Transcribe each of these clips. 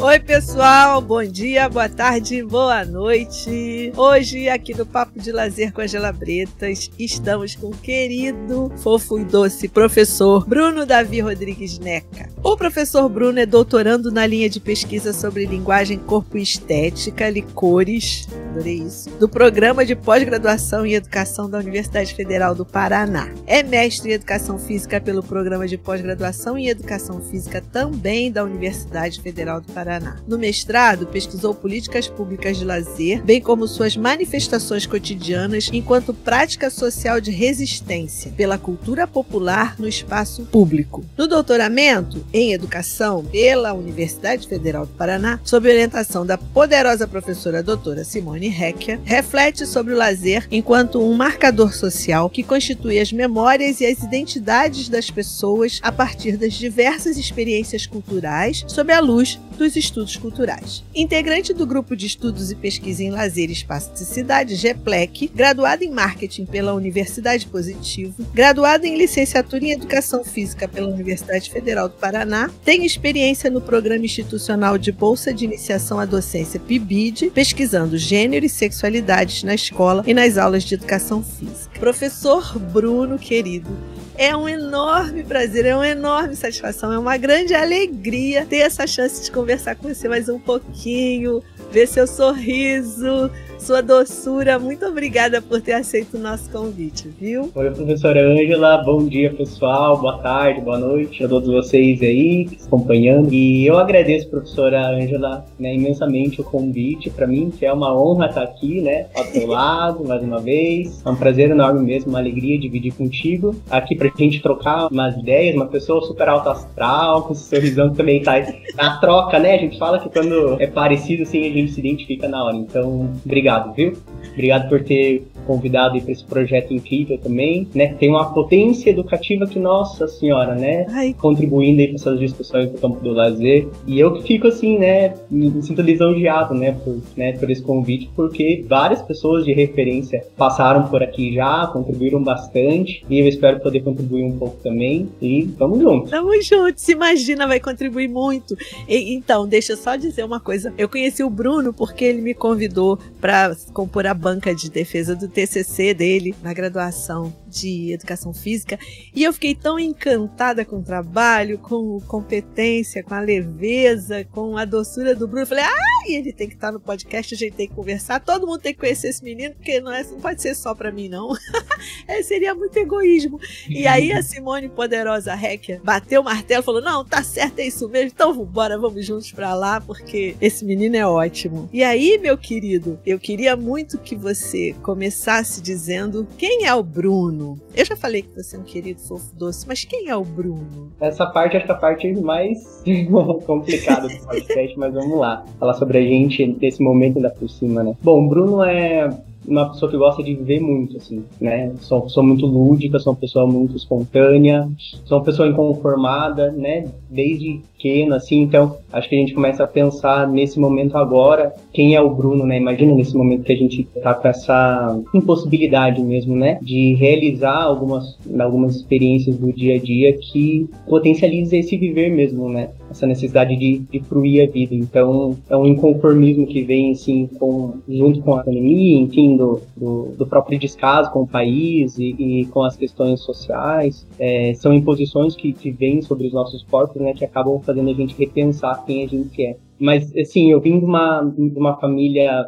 Oi, pessoal, bom dia, boa tarde, boa noite. Hoje, aqui no Papo de Lazer com Angela Bretas, estamos com o querido, fofo e doce professor Bruno Davi Rodrigues Neca. O professor Bruno é doutorando na linha de pesquisa sobre linguagem, corpo e estética, licores, adorei isso, do programa de pós-graduação em educação da Universidade Federal do Paraná. É mestre em educação física pelo programa de pós-graduação em educação física também da Universidade Federal do Paraná Paraná. No mestrado, pesquisou políticas públicas de lazer, bem como suas manifestações cotidianas enquanto prática social de resistência pela cultura popular no espaço público. No doutoramento em educação pela Universidade Federal do Paraná, sob orientação da poderosa professora doutora Simone Hecker, reflete sobre o lazer enquanto um marcador social que constitui as memórias e as identidades das pessoas a partir das diversas experiências culturais sob a luz dos Estudos Culturais. Integrante do Grupo de Estudos e Pesquisa em Lazer e Espaço de Cidade, GEPLEC, graduado em Marketing pela Universidade Positivo, graduado em Licenciatura em Educação Física pela Universidade Federal do Paraná, tem experiência no Programa Institucional de Bolsa de Iniciação à Docência PIBID, pesquisando gênero e sexualidades na escola e nas aulas de Educação Física. Professor Bruno, querido, é um enorme prazer, é uma enorme satisfação, é uma grande alegria ter essa chance de conversar com você mais um pouquinho, ver seu sorriso, sua doçura. Muito obrigada por ter aceito o nosso convite, viu? Oi, professora Ângela. Bom dia, pessoal. Boa tarde, boa noite a todos vocês aí acompanhando. E eu agradeço, professora Ângela, né, imensamente o convite. Para mim, que é uma honra estar aqui, né, ao seu lado, mais uma vez. É um prazer enorme mesmo, uma alegria dividir contigo. Aqui pra gente trocar umas ideias, uma pessoa super alto astral, com esse sorrisão também tá na troca, né? A gente fala que quando é parecido, assim, a gente se identifica na hora. Então, obrigado obrigado, viu? Obrigado por ter convidado para esse projeto incrível também, né? Tem uma potência educativa que, nossa senhora, né? Ai. Contribuindo aí para essas discussões do campo do lazer. E eu que fico assim, né? Me, sinto lisonjeado, né? Por, né? por esse convite, porque várias pessoas de referência passaram por aqui já, contribuíram bastante. E eu espero poder contribuir um pouco também. E vamos juntos. Vamos juntos. Se imagina, vai contribuir muito. E, então, deixa eu só dizer uma coisa. Eu conheci o Bruno porque ele me convidou para compor a banca de defesa do TCC dele na graduação de educação física e eu fiquei tão encantada com o trabalho, com competência, com a leveza, com a doçura do Bruno. Falei, ah, ele tem que estar no podcast, a gente tem que conversar, todo mundo tem que conhecer esse menino, porque não, é, não pode ser só para mim, não. é, seria muito egoísmo. E aí a Simone Poderosa Hacker bateu o martelo e falou: não, tá certo, é isso mesmo, então vambora, vamos juntos para lá, porque esse menino é ótimo. E aí, meu querido, eu queria muito que você começasse dizendo quem é o Bruno. Bruno? Eu já falei que você é um querido fofo doce, mas quem é o Bruno? Essa parte acho que é a parte mais complicada do podcast, mas vamos lá. Falar sobre a gente nesse momento ainda por cima, né? Bom, Bruno é uma pessoa que gosta de viver muito, assim, né? Sou uma pessoa muito lúdica, sou uma pessoa muito espontânea, sou uma pessoa inconformada, né? Desde pequeno, assim, então acho que a gente começa a pensar nesse momento agora, quem é o Bruno, né? Imagina nesse momento que a gente tá com essa impossibilidade mesmo, né? De realizar algumas, algumas experiências do dia a dia que potencializa esse viver mesmo, né? Essa necessidade de, de fruir a vida. Então, é um inconformismo que vem, assim, com, junto com a pandemia, enfim, do, do, do próprio descaso com o país e, e com as questões sociais. É, são imposições que, que vêm sobre os nossos corpos, né? Que acabam fazendo a gente repensar quem a gente é. Mas, assim, eu vim de uma, de uma família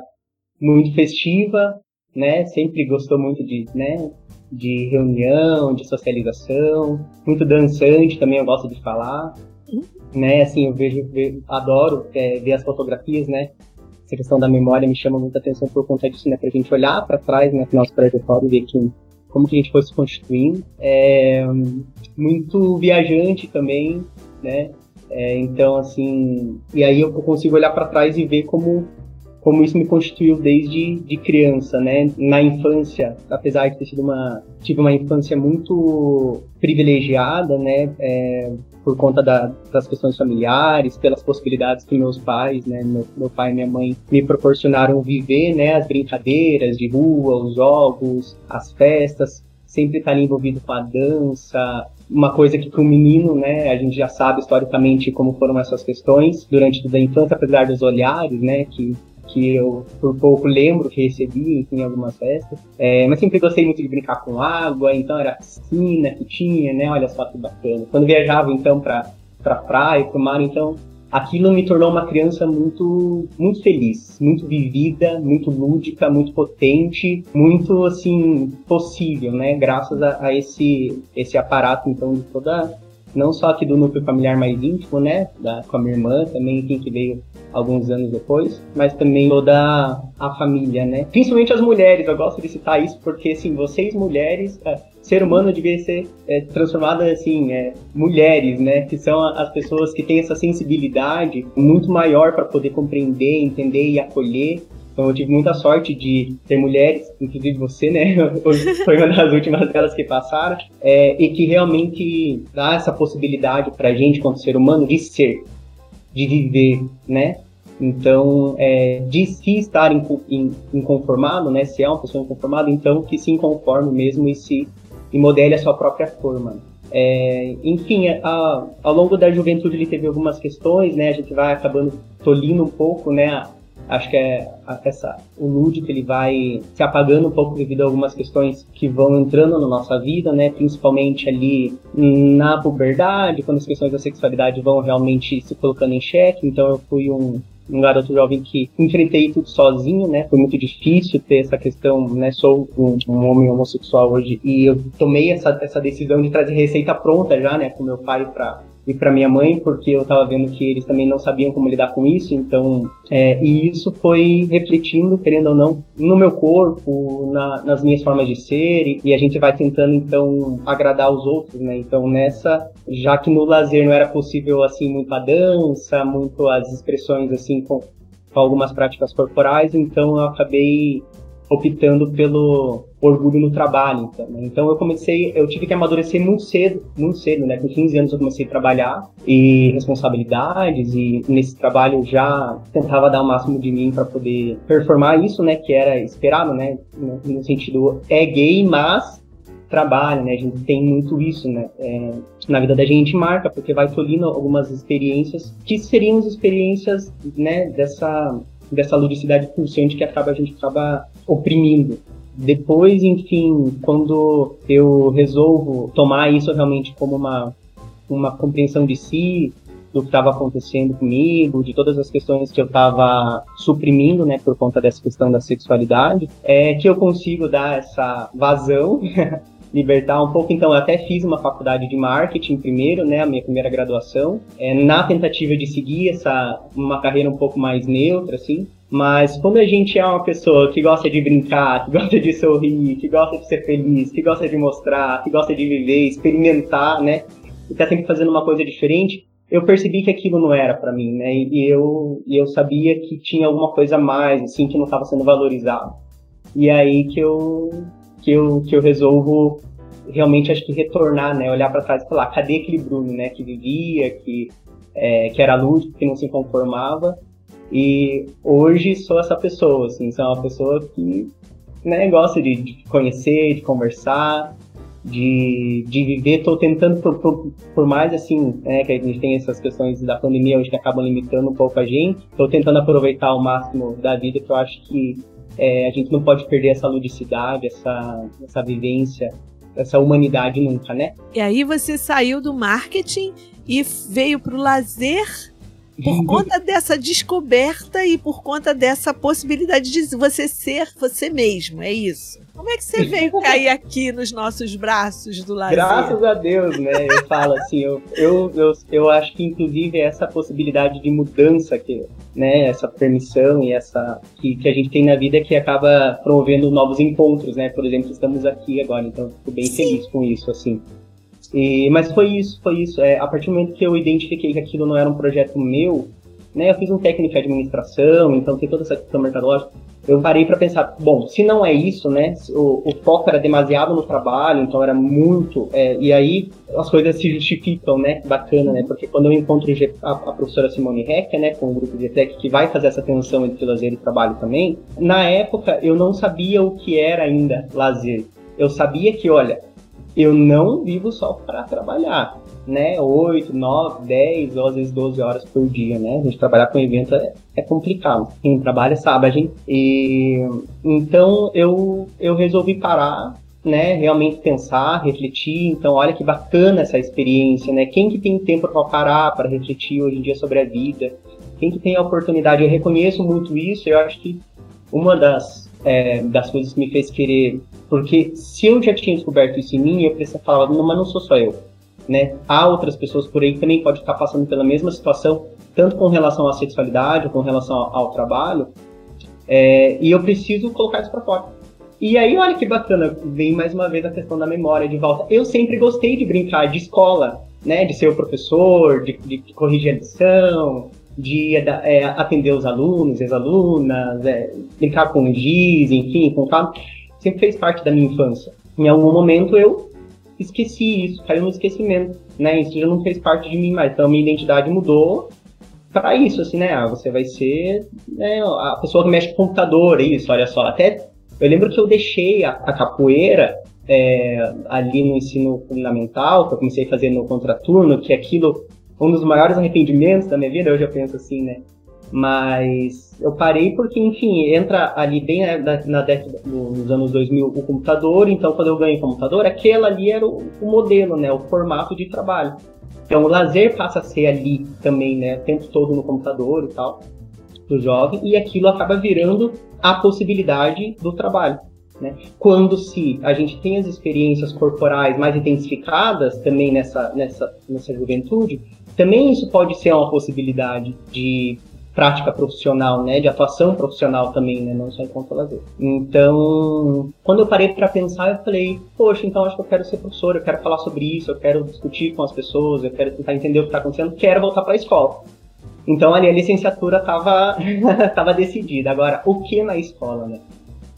muito festiva, né? Sempre gostou muito de, né? De reunião, de socialização, muito dançante também, eu gosto de falar. Né, assim, eu vejo, vejo adoro é, ver as fotografias, né? Essa questão da memória me chama muita atenção por conta disso, né? Pra gente olhar para trás, né, nosso trajetório e ver que, como que a gente foi se constituindo. É, muito viajante também, né? É, então, assim, e aí eu consigo olhar para trás e ver como como isso me constituiu desde de criança, né? Na infância, apesar de ter sido uma tive uma infância muito privilegiada, né? É, por conta da, das questões familiares, pelas possibilidades que meus pais, né, meu, meu, pai e minha mãe me proporcionaram viver, né, as brincadeiras de rua, os jogos, as festas, sempre estar envolvido com a dança, uma coisa que para o menino, né, a gente já sabe historicamente como foram essas questões durante toda a infância, apesar dos olhares, né, que que eu por pouco lembro que recebi em algumas festas. É, mas sempre gostei muito de brincar com água, então era piscina que tinha, né? Olha só que bacana. Quando viajava então para para praia, para o mar, então aquilo me tornou uma criança muito muito feliz, muito vivida, muito lúdica, muito potente, muito assim possível, né? Graças a, a esse esse aparato então de toda não só aqui do núcleo familiar mais íntimo, né, da, com a minha irmã também, quem que veio alguns anos depois, mas também toda a família, né? Principalmente as mulheres, eu gosto de citar isso porque, assim, vocês mulheres, é, ser humano devia ser é, transformado, assim, é, mulheres, né? Que são as pessoas que têm essa sensibilidade muito maior para poder compreender, entender e acolher então eu tive muita sorte de ter mulheres, inclusive você, né? Foi uma das últimas delas que passaram, é, e que realmente dá essa possibilidade para a gente, como ser humano, de ser, de viver, né? Então, é, de se estar inconformado, né? Se é uma pessoa inconformada, então que se inconforme mesmo e se e modele a sua própria forma. É, enfim, a, ao longo da juventude ele teve algumas questões, né? A gente vai acabando tolindo um pouco, né? Acho que é essa, o lúdico ele vai se apagando um pouco devido a algumas questões que vão entrando na nossa vida, né? Principalmente ali na puberdade, quando as questões da sexualidade vão realmente se colocando em xeque. Então eu fui um, um garoto jovem que enfrentei tudo sozinho, né? Foi muito difícil ter essa questão, né? Sou um, um, homem homossexual hoje e eu tomei essa, essa decisão de trazer receita pronta já, né? Com meu pai para e para minha mãe, porque eu estava vendo que eles também não sabiam como lidar com isso, então, é, e isso foi refletindo, querendo ou não, no meu corpo, na, nas minhas formas de ser, e, e, a gente vai tentando, então, agradar os outros, né? Então, nessa, já que no lazer não era possível, assim, muito a dança, muito as expressões, assim, com, com algumas práticas corporais, então eu acabei optando pelo orgulho no trabalho. Então, né? então eu comecei, eu tive que amadurecer muito cedo, muito cedo, né? Com 15 anos eu comecei a trabalhar e responsabilidades e nesse trabalho já tentava dar o máximo de mim para poder performar isso, né? Que era esperado, né? No, sentido é gay, mas trabalha, né? A gente tem muito isso, né? É, na vida da gente marca, porque vai tolhindo algumas experiências que seriam as experiências, né? Dessa dessa ludicidade pulsante que acaba a gente acaba oprimindo. Depois, enfim, quando eu resolvo tomar isso realmente como uma, uma compreensão de si, do que estava acontecendo comigo, de todas as questões que eu estava suprimindo, né, por conta dessa questão da sexualidade, é que eu consigo dar essa vazão, libertar um pouco. Então, eu até fiz uma faculdade de marketing primeiro, né, a minha primeira graduação, é, na tentativa de seguir essa uma carreira um pouco mais neutra, assim. Mas quando a gente é uma pessoa que gosta de brincar, que gosta de sorrir, que gosta de ser feliz, que gosta de mostrar, que gosta de viver, experimentar, né? E tá sempre fazendo uma coisa diferente, eu percebi que aquilo não era para mim, né? E eu, eu sabia que tinha alguma coisa a mais, assim, que não estava sendo valorizado. E aí que eu, que eu, que eu resolvo realmente, acho que retornar, né? Olhar para trás e falar, cadê aquele Bruno, né? Que vivia, que, é, que era lúdico, que não se conformava e hoje sou essa pessoa, assim, sou uma pessoa que né, gosta de, de conhecer, de conversar, de, de viver. Estou tentando, por, por, por, mais assim, né, que a gente tem essas questões da pandemia hoje que acabam limitando um pouco a gente, estou tentando aproveitar ao máximo da vida, que eu acho que é, a gente não pode perder essa ludicidade, essa, essa vivência, essa humanidade nunca, né? E aí você saiu do marketing e veio para o lazer por conta dessa descoberta e por conta dessa possibilidade de você ser você mesmo, é isso. Como é que você veio cair aqui nos nossos braços do lado? Graças a Deus, né? Eu falo assim, eu, eu, eu, eu acho que inclusive essa possibilidade de mudança, que, né, essa permissão e essa que, que a gente tem na vida que acaba promovendo novos encontros, né? Por exemplo, estamos aqui agora, então fico bem Sim. feliz com isso, assim. E, mas foi isso, foi isso. É, a partir do momento que eu identifiquei que aquilo não era um projeto meu, né, eu fiz um técnico de administração, então tem toda essa questão mercadológica. Eu parei para pensar, bom, se não é isso, né, o, o, foco era demasiado no trabalho, então era muito, é, e aí as coisas se justificam, né, bacana, né, porque quando eu encontro a, a professora Simone Hecker, né, com o grupo de tech que vai fazer essa tensão entre lazer e trabalho também, na época eu não sabia o que era ainda lazer. Eu sabia que, olha, eu não vivo só para trabalhar, né? 8, 9, 10 ou às vezes 12 horas por dia, né? A gente trabalhar com evento é, é complicado. Quem trabalha sabe, a gente. E, então eu, eu resolvi parar, né? Realmente pensar, refletir. Então, olha que bacana essa experiência, né? Quem que tem tempo para parar, para refletir hoje em dia sobre a vida? Quem que tem a oportunidade? Eu reconheço muito isso. Eu acho que uma das, é, das coisas que me fez querer porque se eu já tinha descoberto isso em mim, eu precisava falar, não, mas não sou só eu. Né? Há outras pessoas por aí que também podem estar passando pela mesma situação, tanto com relação à sexualidade, com relação ao, trabalho, é, e eu preciso colocar isso para fora. E aí, olha que bacana, vem mais uma vez a questão da memória de volta. Eu sempre gostei de brincar de escola, né? De ser o professor, de, de corrigir a lição, de é, atender os alunos, as alunas, é, brincar com giz, enfim, com sempre fez parte da minha infância. Em algum momento eu esqueci isso, caiu no esquecimento, né? Isso já não fez parte de mim mais. Então minha identidade mudou para isso, assim, né? Ah, você vai ser né, a pessoa que mexe com o computador, isso, olha só. Até eu lembro que eu deixei a, a capoeira é, ali no ensino fundamental, que eu comecei a fazer no contraturno, que aquilo, um dos maiores arrependimentos da minha vida, hoje eu penso assim, né? Mas eu parei porque, enfim, entra ali bem na, na década dos anos 2000 o computador, então quando eu ganhei computador, aquele ali era o, o, modelo, né, o formato de trabalho. Então o lazer passa a ser ali também, né, o tempo todo no computador e tal, do jovem, e aquilo acaba virando a possibilidade do trabalho. Né? Quando se a gente tem as experiências corporais mais intensificadas também nessa, nessa, nessa juventude, também isso pode ser uma possibilidade de prática profissional, né, de atuação profissional também, né, não só enquanto lazer. Então, quando eu parei para pensar, eu falei, poxa, então acho que eu quero ser professor, eu quero falar sobre isso, eu quero discutir com as pessoas, eu quero tentar entender o que está acontecendo, quero voltar para a escola. Então ali a licenciatura estava tava decidida. Agora, o que na escola, né?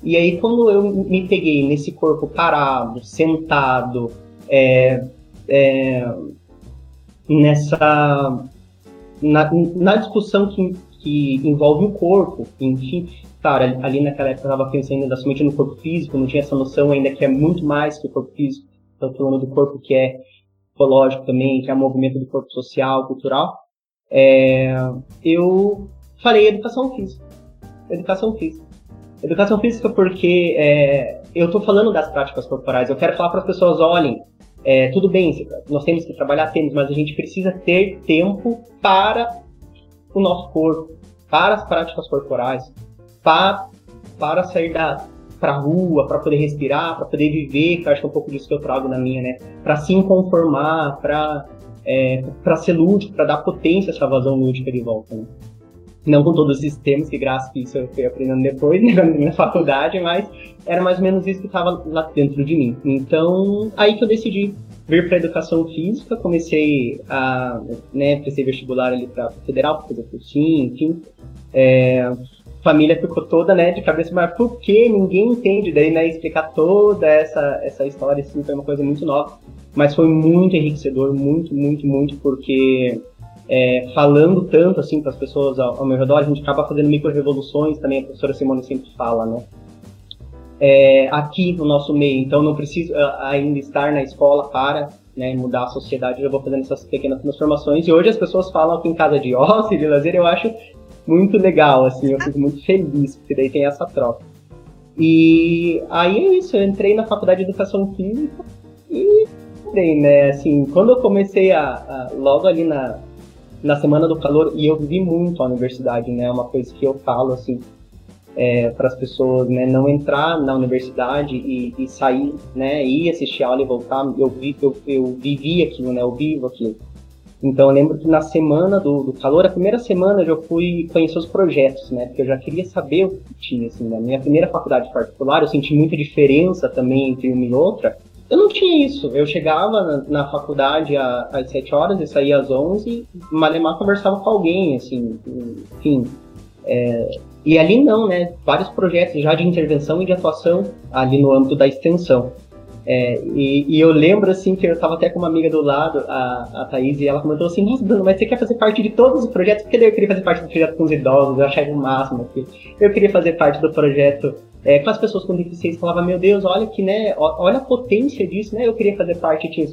E aí quando eu me peguei nesse corpo parado, sentado, é, é, nessa na, na discussão que, que envolve o corpo, enfim, cara, ali naquela época eu estava pensando ainda somente no corpo físico, não tinha essa noção ainda que é muito mais que o corpo físico, estou falando do corpo que é psicológico também, que é o movimento do corpo social, cultural, é, eu falei educação física. Educação física. Educação física porque é, eu estou falando das práticas corporais, eu quero falar para as pessoas, olhem, é, tudo bem, nós temos que trabalhar, temos, mas a gente precisa ter tempo para o nosso corpo, para as práticas corporais, para, para sair da para rua, para poder respirar, para poder viver, que acho que é um pouco disso que eu trago na minha, né? Para se conformar, para é, para ser lúdico, para dar potência a essa vazão lúdica de volta. Né? Não com todos os sistemas, que graças a isso eu fui aprendendo depois, né, na faculdade, mas era mais ou menos isso que estava lá dentro de mim. Então, aí que eu decidi vir para educação física, comecei a, né, prestei vestibular ali para federal, fazer cursinho, enfim. É, família ficou toda, né, de cabeça, mas por que ninguém entende? Daí, né, explicar toda essa, essa história, assim, foi uma coisa muito nova. Mas foi muito enriquecedor, muito, muito, muito, porque é, falando tanto, assim, para as pessoas ao, ao meu redor, a gente acaba fazendo micro-revoluções, também a professora Simone sempre fala, né é, aqui no nosso meio. Então não preciso uh, ainda estar na escola para né, mudar a sociedade. Eu vou fazendo essas pequenas transformações. E hoje as pessoas falam que em casa de ócio, de lazer, eu acho muito legal, assim, eu fico muito feliz, porque daí tem essa troca. E aí é isso, eu entrei na faculdade de educação física e entrei, né, assim, quando eu comecei a, a logo ali na, na semana do calor, e eu vi muito a universidade, né, uma coisa que eu falo, assim, é, para as pessoas né, não entrar na universidade e, e, sair, né, ir assistir aula e voltar. Eu, vi, eu, eu vivi aquilo, né, eu vivo aquilo. Então eu lembro que na semana do, do calor, a primeira semana eu já fui conhecer os projetos, né? Porque eu já queria saber o que tinha, assim, na minha primeira faculdade particular, eu senti muita diferença também entre uma e outra. Eu não tinha isso. Eu chegava na, na faculdade às 7 horas e saía às 11 e Malemar conversava com alguém, assim, enfim. É, e ali não, né? Vários projetos já de intervenção e de atuação ali no âmbito da extensão. É, e, e, eu lembro, assim, que eu estava até com uma amiga do lado, a, a Thaís, e ela comentou assim, nossa, Bruno, mas você quer fazer parte de todos os projetos? Porque eu queria fazer parte do projeto com os idosos, eu achava o máximo. Eu queria fazer parte do projeto é, as pessoas com deficiência, falava, meu Deus, olha que, né, olha a potência disso, né, eu queria fazer parte, tinha,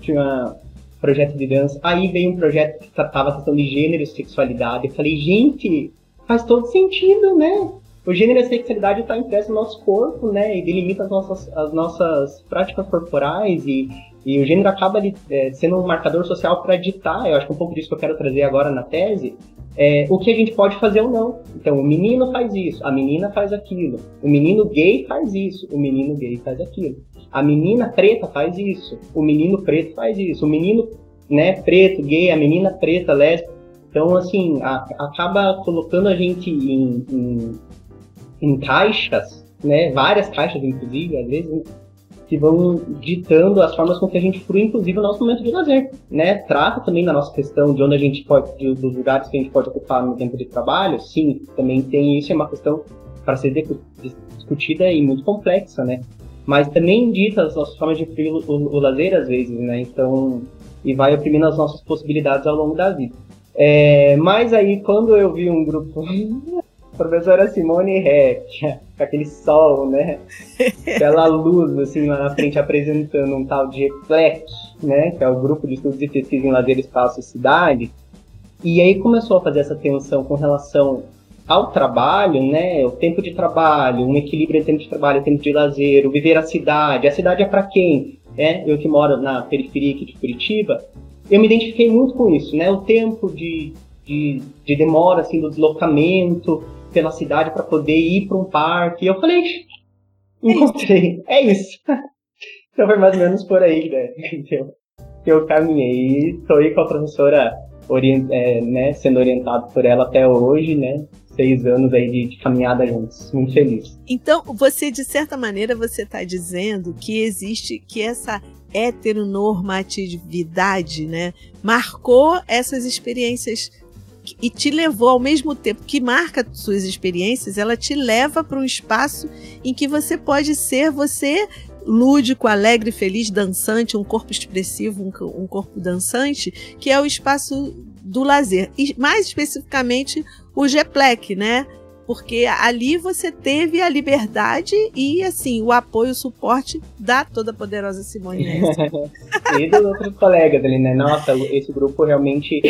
tinha, projeto de dança, aí veio um projeto que tratava a questão de gênero e sexualidade, eu falei, gente, faz todo sentido, né, o gênero e a sexualidade está impresso no nosso corpo, né, e delimita as nossas, as nossas práticas corporais e, e o gênero acaba ali, é, sendo um marcador social para ditar, eu acho que um pouco disso que eu quero trazer agora na tese, é, o que a gente pode fazer ou não. Então, o menino faz isso, a menina faz aquilo, o menino gay faz isso, o menino gay faz aquilo, a menina preta faz isso, o menino preto faz isso, o menino né, preto, gay, a menina preta, lésbica. Então, assim, a, acaba colocando a gente em, em, em caixas, né, várias caixas, inclusive, às vezes, que vão ditando as formas com que a gente frui, inclusive, o nosso momento de lazer, né? Trata também da nossa questão de onde a gente pode, de, dos lugares que a gente pode ocupar no tempo de trabalho, sim, também tem isso, é uma questão para ser discutida e muito complexa, né? Mas também dita as nossas formas de frui o, o, o lazer, às vezes, né? Então, e vai oprimindo as nossas possibilidades ao longo da vida. É, mas aí, quando eu vi um grupo professora Simone Heck, com aquele sol, né? Aquela luz, assim, lá na frente, apresentando um tal de EPLEC, né? Que é o Grupo de Estudos e Pesquisa em Lazer, Espaço e Cidade. E aí começou a fazer essa tensão com relação ao trabalho, né? O tempo de trabalho, um equilíbrio entre tempo de trabalho e tempo de lazer, o viver a cidade. A cidade é para quem? É, eu que moro na periferia aqui de Curitiba, eu me identifiquei muito com isso, né? O tempo de, de, de demora, assim, do deslocamento, pela cidade para poder ir para um parque. E eu falei, encontrei, é isso. então foi mais ou menos por aí, né? Que eu caminhei. Estou aí com a professora orient, é, né, sendo orientado por ela até hoje, né? Seis anos aí de, de caminhada juntos. Muito feliz. Então, você, de certa maneira, você está dizendo que existe, que essa heteronormatividade, né, marcou essas experiências e te levou ao mesmo tempo que marca suas experiências, ela te leva para um espaço em que você pode ser você lúdico, alegre, feliz, dançante, um corpo expressivo, um, um corpo dançante, que é o espaço do lazer. E mais especificamente o GPLEC, né? Porque ali você teve a liberdade e assim o apoio, o suporte da toda poderosa Simone e dos outros colegas ali, né? Nossa, esse grupo realmente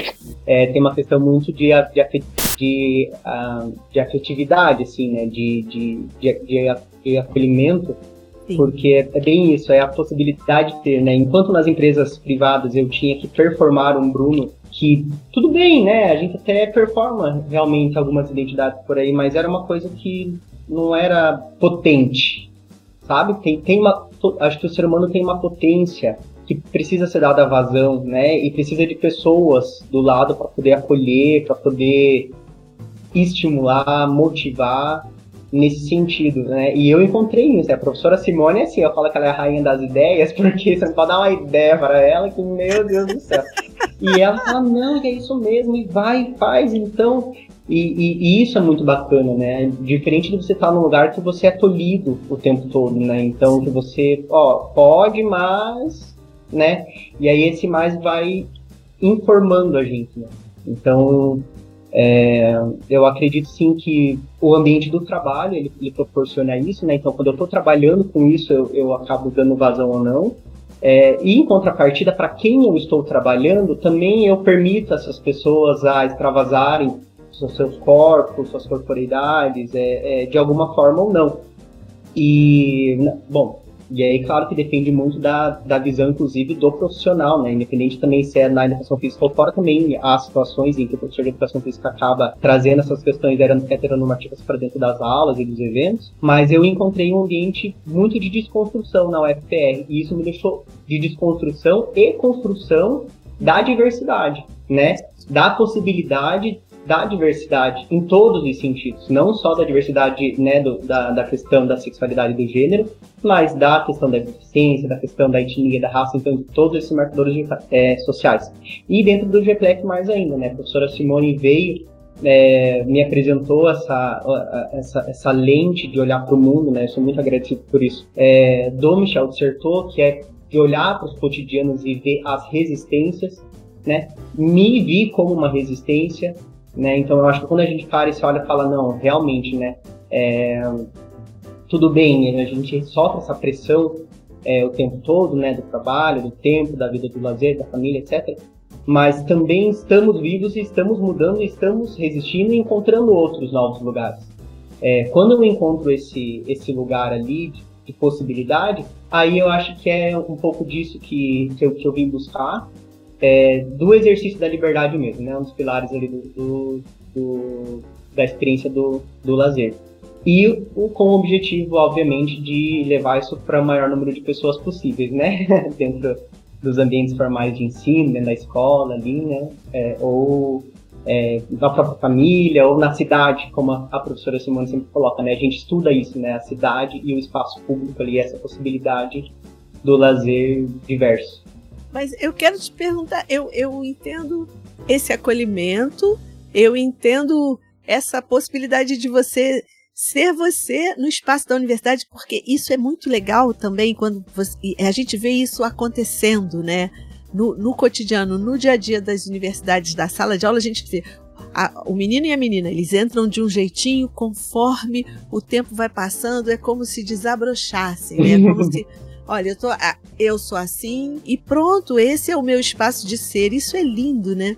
é, tem uma questão muito de, de, de, uh, de afetividade, assim, né? De, de, de, de acolhimento. Sim. Porque é bem isso, é a possibilidade de ter, né? Enquanto nas empresas privadas eu tinha que performar um Bruno que tudo bem, né? A gente até performa realmente algumas identidades por aí, mas era uma coisa que não era potente, sabe? Tem, tem uma, acho que o ser humano tem uma potência que precisa ser dada vazão, né? E precisa de pessoas do lado para poder acolher, para poder estimular, motivar nesse sentido, né? E eu encontrei isso. A professora Simone, assim, eu falo que ela é a rainha das ideias, porque você não pode dar uma ideia para ela que, meu Deus do céu. E ela fala, não, é isso mesmo, e vai, faz, então. E, e, e, isso é muito bacana, né? Diferente de você estar num lugar que você é tolhido o tempo todo, né? Então, que você, ó, pode, mas, né? E aí esse mais vai informando a gente, né? Então, é, eu acredito sim que o ambiente do trabalho, ele, ele proporciona isso, né? Então, quando eu estou trabalhando com isso, eu, eu acabo dando vazão ou não. É, e em contrapartida, para quem eu estou trabalhando, também eu permito essas pessoas a extravasarem seus corpos, suas corporeidades, é, é, de alguma forma ou não. E, bom, e aí, claro que depende muito da, da visão, inclusive, do profissional, né? Independente também se é na educação física ou fora, também há situações em que o professor de educação física acaba trazendo essas questões heteronormativas para dentro das aulas e dos eventos. Mas eu encontrei um ambiente muito de desconstrução na UFPR, e isso me deixou de desconstrução e construção da diversidade, né? Da possibilidade da diversidade em todos os sentidos, não só da diversidade né, do, da, da questão da sexualidade do gênero, mas da questão da deficiência, da questão da etnia, da raça, então de todos esses marcadores de, é, sociais. E dentro do GPLEC mais ainda, né? A professora Simone veio, é, me apresentou essa, essa, essa lente de olhar para o mundo, né? Eu sou muito agradecido por isso. É, do Michel Dissertou, que é de olhar para os cotidianos e ver as resistências, né? Me vi como uma resistência, né? Então eu acho que quando a gente para e se olha e fala, não, realmente, né? É, tudo bem, a gente sofre essa pressão é, o tempo todo, né, do trabalho, do tempo, da vida do lazer, da família, etc. Mas também estamos vivos e estamos mudando, estamos resistindo e encontrando outros novos lugares. É, quando eu encontro esse, esse lugar ali de, de, possibilidade, aí eu acho que é um pouco disso que, que, eu, que eu vim buscar, é, do exercício da liberdade mesmo, né, um dos pilares ali do, do, do da experiência do, do lazer e com o objetivo, obviamente, de levar isso para o maior número de pessoas possíveis, né? Dentro dos ambientes formais de ensino, dentro da escola ali, né? É, ou é, na própria família, ou na cidade, como a, a, professora Simone sempre coloca, né? A gente estuda isso, né? A cidade e o espaço público ali, essa possibilidade do lazer diverso. Mas eu quero te perguntar, eu, eu entendo esse acolhimento, eu entendo essa possibilidade de você ser você no espaço da universidade, porque isso é muito legal também quando você, a gente vê isso acontecendo, né? No, no, cotidiano, no dia a dia das universidades, da sala de aula, a gente vê a, o menino e a menina, eles entram de um jeitinho conforme o tempo vai passando, é como se desabrochassem, né? É como se, olha, eu, tô, eu sou assim e pronto, esse é o meu espaço de ser. Isso é lindo, né?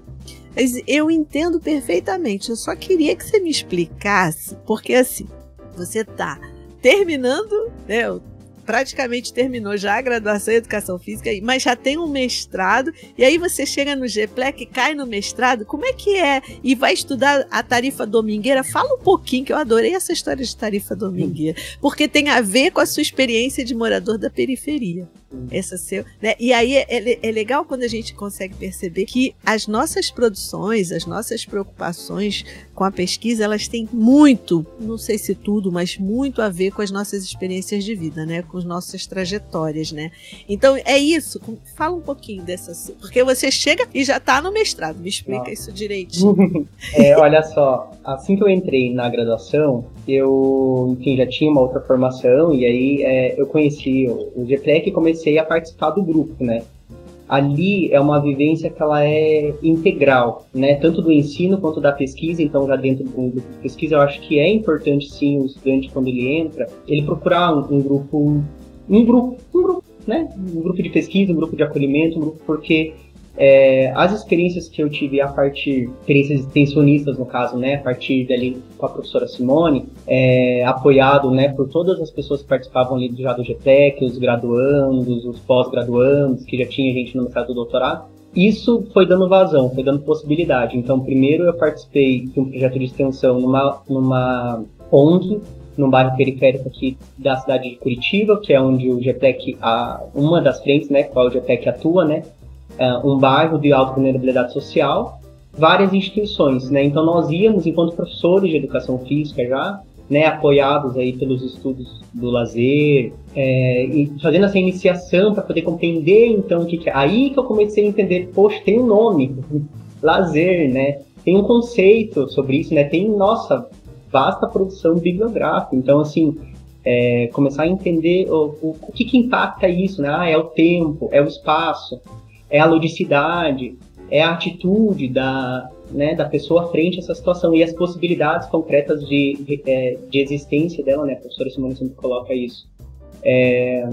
eu entendo perfeitamente. Eu só queria que você me explicasse, porque assim, você tá terminando, né? Praticamente terminou já a graduação em Educação Física, mas já tem um mestrado, e aí você chega no GPLEC, cai no mestrado, como é que é? E vai estudar a tarifa domingueira? Fala um pouquinho, que eu adorei essa história de tarifa domingueira, porque tem a ver com a sua experiência de morador da periferia. Essa seu, né? E aí é, é, é legal quando a gente consegue perceber que as nossas produções, as nossas preocupações com a pesquisa, elas têm muito, não sei se tudo, mas muito a ver com as nossas experiências de vida, né? Com as nossas trajetórias, né? Então é isso. Fala um pouquinho dessa, porque você chega e já está no mestrado. Me explica isso direitinho. é, olha só, assim que eu entrei na graduação, eu, enfim, já tinha uma outra formação e aí é, eu conheci o, o e comecei a participar do grupo, né? ali é uma vivência que ela é integral, né? Tanto do ensino quanto da pesquisa. Então, já dentro do grupo de pesquisa, eu acho que é importante sim o estudante quando ele entra, ele procurar um, um grupo, um grupo, um grupo, né? Um grupo de pesquisa, um grupo de acolhimento, um grupo porque é, as experiências que eu tive a partir, experiências extensionistas no caso, né, a partir dali com a professora Simone, é, apoiado, né, por todas as pessoas que participavam ali já do GTEC, os graduandos, os pós-graduandos, que já tinha gente no mercado do doutorado, isso foi dando vazão, foi dando possibilidade. Então, primeiro eu participei de um projeto de extensão numa, numa ONG, num bairro periférico aqui da cidade de Curitiba, que é onde o GTEC, a, uma das frentes, né, qual o GTEC atua, né, uh, um bairro de alta vulnerabilidade social, várias instituições, né? Então nós íamos, enquanto professores de educação física já, né, apoiados aí pelos estudos do lazer, é, e fazendo essa iniciação para poder compreender então o que, que é. Aí que eu comecei a entender, poxa, tem um nome, lazer, né? Tem um conceito sobre isso, né? Tem, nossa, vasta produção bibliográfica. Então, assim, é, começar a entender o, o, o que, que impacta isso, né? Ah, é o tempo, é o espaço, é a ludicidade, é a atitude da, né, da pessoa frente a essa situação e as possibilidades concretas de, de, é, de existência dela, né? A professora Simone sempre coloca isso. É,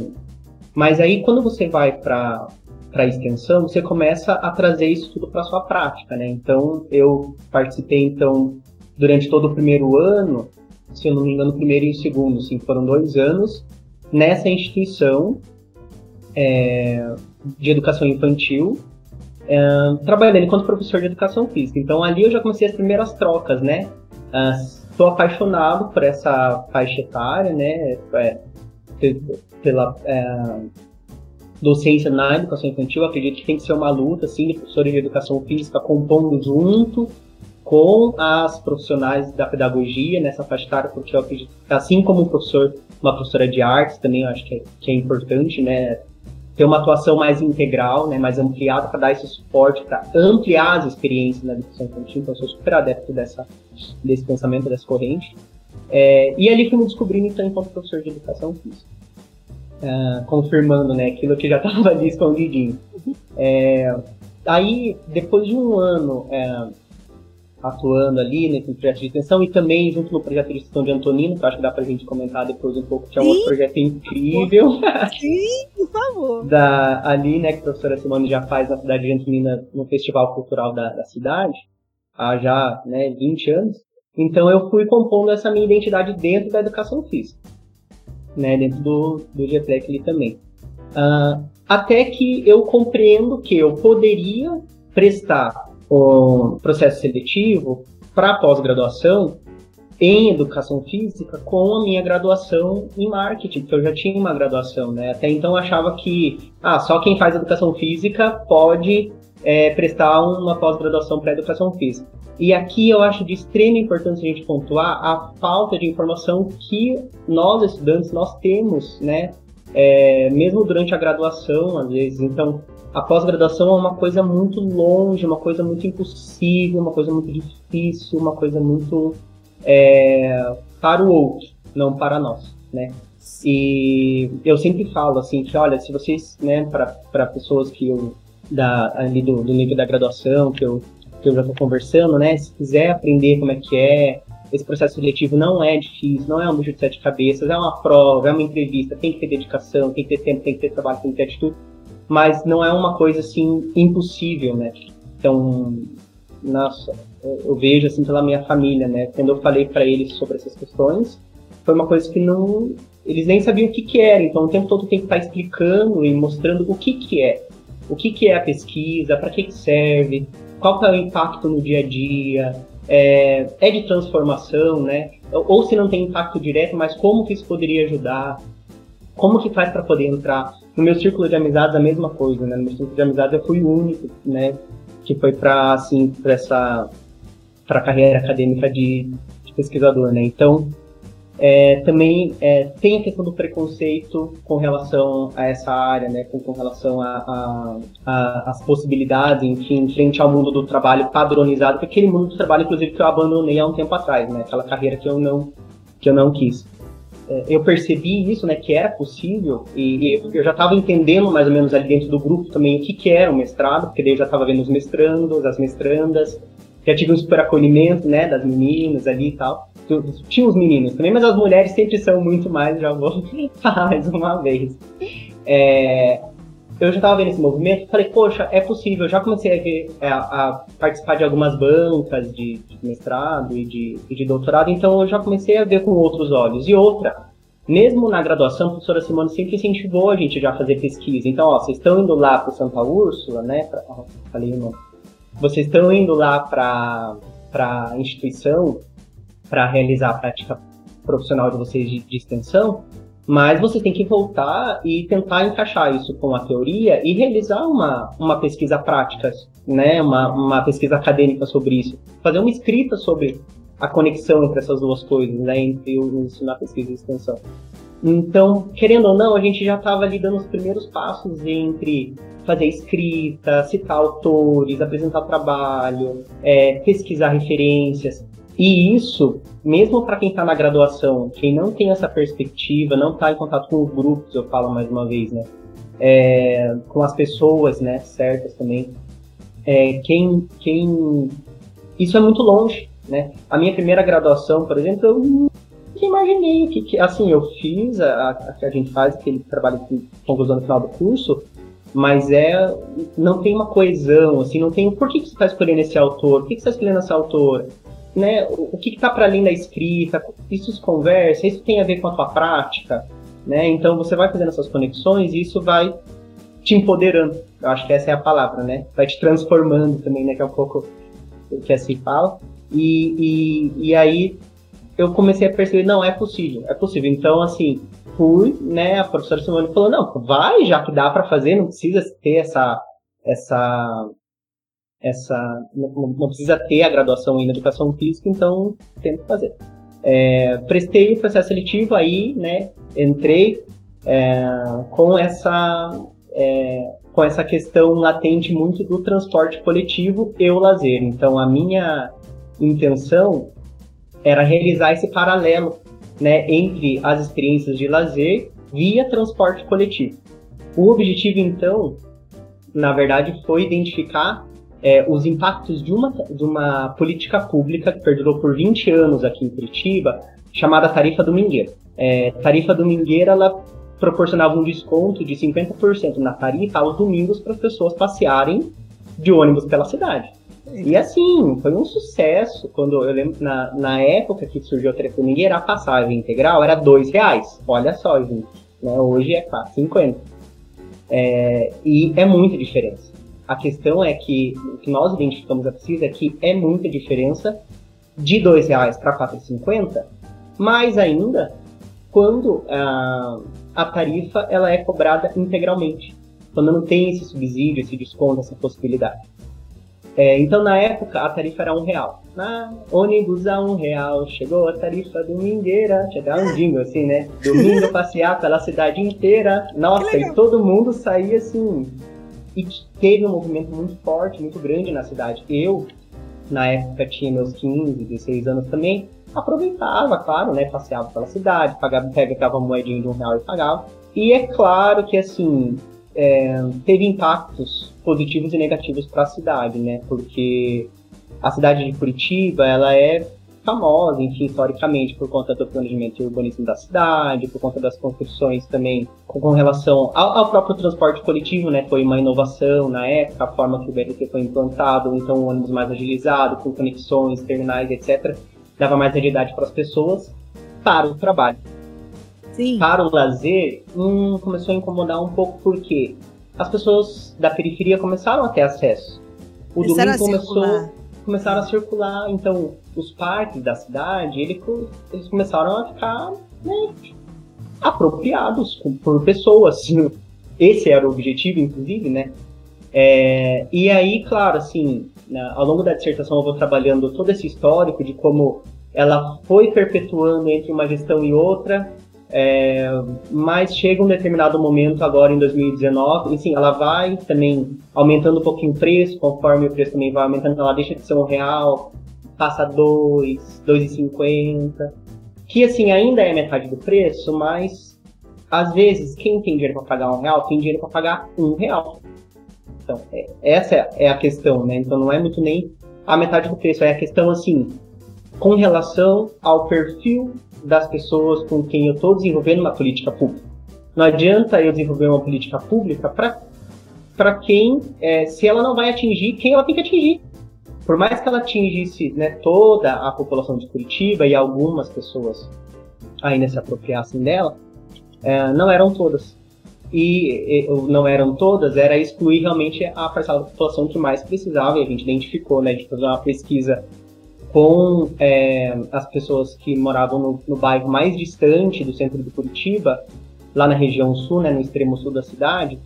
mas aí, quando você vai para para extensão, você começa a trazer isso tudo para sua prática, né? Então, eu participei então durante todo o primeiro ano, se eu não me engano, primeiro e segundo, assim, foram dois anos nessa instituição. É, de educação infantil, é, trabalhando enquanto professor de educação física. Então ali eu já comecei as primeiras trocas, né? Estou uh, apaixonado por essa faixa etária, né? É, pela é, docência na educação infantil, acredito que tem que ser uma luta, assim, de professores de educação física compondo junto com as profissionais da pedagogia nessa faixa etária, porque eu acredito que, assim como um professor, uma professora de artes também, eu acho que é, que é importante, né? Ter uma atuação mais integral, né, mais ampliada para dar esse suporte, para ampliar as experiências na educação infantil. Então, eu sou super adepto dessa, desse pensamento, dessa corrente. É, e ali fui me descobrindo, então, enquanto professor de educação física. Uh, confirmando, né, aquilo que já estava ali escondidinho. É, aí, depois de um ano é, atuando ali nesse projeto de extensão e também junto no projeto de extensão de Antonino, que eu acho que dá pra gente comentar depois um pouco, que é um outro projeto incrível. Sim, por favor. da, ali, né, que a professora Simone já faz na cidade de Antonina, no Festival Cultural da, da cidade, há já né, 20 anos. Então eu fui compondo essa minha identidade dentro da educação física, né, dentro do, do GTEC ali também. Uh, até que eu compreendo que eu poderia prestar um processo seletivo para pós-graduação em educação física com a minha graduação em marketing, porque eu já tinha uma graduação, né? Até então eu achava que ah, só quem faz educação física pode é, prestar uma pós-graduação para educação física. E aqui eu acho de extrema importância a gente pontuar a falta de informação que nós estudantes nós temos, né? É, mesmo durante a graduação, às vezes. Então, a pós-graduação é uma coisa muito longe, uma coisa muito impossível, uma coisa muito difícil, uma coisa muito é, para o outro, não para nós, né? E eu sempre falo assim que, olha, se vocês, né, para pessoas que eu da ali do, do, nível da graduação que eu que eu já estou conversando, né, se quiser aprender como é que é esse processo seletivo não é difícil, não é um bicho de sete cabeças, é uma prova, é uma entrevista, tem que ter dedicação, tem que ter tempo, tem que ter trabalho, tem que ter atitude mas não é uma coisa assim impossível, né? Então, nossa, eu vejo assim pela minha família, né? Quando eu falei para eles sobre essas questões, foi uma coisa que não, eles nem sabiam o que que era. Então, o tempo todo tem que estar explicando e mostrando o que que é, o que que é a pesquisa, para que que serve, qual que é o impacto no dia a dia, é, é de transformação, né? Ou se não tem impacto direto, mas como que isso poderia ajudar? Como que faz para poder entrar? No meu círculo de amizades, a mesma coisa, né? No meu círculo de amizades, eu fui o único, né? Que foi para assim, para essa para carreira acadêmica de, de, pesquisador, né? Então, é, também é, tem a questão do preconceito com relação a essa área, né? Com, com relação às possibilidades, enfim, frente ao mundo do trabalho padronizado, que aquele mundo do trabalho, inclusive, que eu abandonei há um tempo atrás, né? Aquela carreira que eu não que eu não quis. É, eu percebi isso, né, que era possível, e, eu já estava entendendo mais ou menos ali dentro do grupo também o que, que era o mestrado, porque daí eu já estava vendo os mestrandos, as mestrandas, já tive um super acolhimento, né, das meninas ali e tal. Tinha os meninos também, mas as mulheres sempre são muito mais, já vou falar mais uma vez. É, eu já estava vendo esse movimento, falei, poxa, é possível. Eu já comecei a, ver, a, a participar de algumas bancas de, de mestrado e de, e de, doutorado, então eu já comecei a ver com outros olhos. E outra, mesmo na graduação, a professora Simone sempre incentivou a gente já a fazer pesquisa. Então, ó, vocês estão indo lá para Santa Úrsula, né? Pra, ó, falei o nome. Vocês estão indo lá para a instituição para realizar a prática profissional de vocês de, de extensão, mas você tem que voltar e tentar encaixar isso com a teoria e realizar uma, uma pesquisa prática, né? uma, uma pesquisa acadêmica sobre isso. Fazer uma escrita sobre a conexão entre essas duas coisas, né? entre o ensino, a pesquisa e extensão. Então, querendo ou não, a gente já estava ali dando os primeiros passos entre fazer escrita, citar autores, apresentar trabalho, é, pesquisar referências. E isso, mesmo para quem está na graduação, quem não tem essa perspectiva, não está em contato com os grupos, eu falo mais uma vez, né? É, com as pessoas, né, certas também. É, quem, quem, isso é muito longe, né? A minha primeira graduação, por exemplo, eu nunca imaginei que, que assim, eu fiz a, a que a gente faz, aquele trabalho de conclusão no final do curso, mas é não tem uma coesão, assim, não tem por que, que você está escolhendo esse autor, por que, que você está escolhendo essa autora, né, o que está para além da escrita, isso se conversa, isso tem a ver com a tua prática, né? Então você vai fazendo essas conexões e isso vai te empoderando. Eu acho que essa é a palavra, né? Vai te transformando também, né? Que é pouco o que assim fala. E, e, e aí eu comecei a perceber, não, é possível, é possível. Então, assim, fui, né? A professora Simone falou, não, vai, já que dá para fazer, não precisa ter essa, essa essa não, não, precisa ter a graduação em educação física, então tem que fazer. É, prestei o processo seletivo aí, né? Entrei é, com essa é, com essa questão latente muito do transporte coletivo e o lazer. Então a minha intenção era realizar esse paralelo, né, entre as experiências de lazer via transporte coletivo. O objetivo então, na verdade, foi identificar é, os impactos de uma, de uma política pública que perdurou por 20 anos aqui em Curitiba, chamada Tarifa Domingueira. É, tarifa Domingueira, ela proporcionava um desconto de 50% na tarifa aos domingos para as pessoas passearem de ônibus pela cidade. E assim, foi um sucesso. Quando eu lembro, na, na época que surgiu a Tarifa Domingueira, a passagem integral era dois reais. Olha só, gente. Né? Hoje é 4,50. É, e é muita diferença. A questão é que o que nós identificamos a pesquisa é que é muita diferença de dois reais para 4,50, mais ainda quando a, a tarifa ela é cobrada integralmente, quando não tem esse subsídio, esse desconto, essa possibilidade. É, então, na época, a tarifa era um real. Na ônibus a um real, chegou a tarifa domingueira. Tinha um jingle assim, né? Domingo passear pela cidade inteira. Nossa, e todo mundo saía assim. E teve um movimento muito forte, muito grande na cidade. Eu, na época, tinha meus 15, 16 anos também. Aproveitava, claro, né? Passeava pela cidade, pagava, pegava moedinha de um real e pagava. E é claro que, assim, é, teve impactos positivos e negativos para a cidade, né? Porque a cidade de Curitiba, ela é famosa, enfim, historicamente, por conta do planejamento e urbanismo da cidade, por conta das construções também com relação ao, ao, próprio transporte coletivo, né? Foi uma inovação na época, a forma que o BRT foi implantado, então um ônibus mais agilizado, com conexões, terminais, etc., dava mais agilidade para as pessoas para o trabalho. Sim. Para o lazer, hum, começou a incomodar um pouco porque as pessoas da periferia começaram a ter acesso. O começaram domingo começou, começaram a circular, então os parques da cidade, ele, eles começaram a ficar né, apropriados por pessoas. Esse era o objetivo, inclusive, né? É, e aí, claro, assim, ao longo da dissertação eu vou trabalhando todo esse histórico de como ela foi perpetuando entre uma gestão e outra, é, mas chega um determinado momento agora em 2019, sim, ela vai também aumentando um pouquinho o preço, conforme o preço também vai aumentando, ela deixa de ser um real, passa dois, dois e cinquenta, que assim ainda é metade do preço, mas às vezes quem tem dinheiro para pagar um real tem dinheiro para pagar um real. Então é, essa é a questão, né? Então não é muito nem a metade do preço, é a questão assim com relação ao perfil das pessoas com quem eu estou desenvolvendo uma política pública. Não adianta eu desenvolver uma política pública para quem, é, se ela não vai atingir quem ela tem que atingir. Por mais que ela atingisse né, toda a população de Curitiba e algumas pessoas ainda se apropriassem dela, é, não eram todas. E, e, não eram todas, era excluir realmente a parcela da população que mais precisava, e a gente identificou, né, de fazer uma pesquisa com é, as pessoas que moravam no, no, bairro mais distante do centro de Curitiba, lá na região sul, né, no extremo sul da cidade.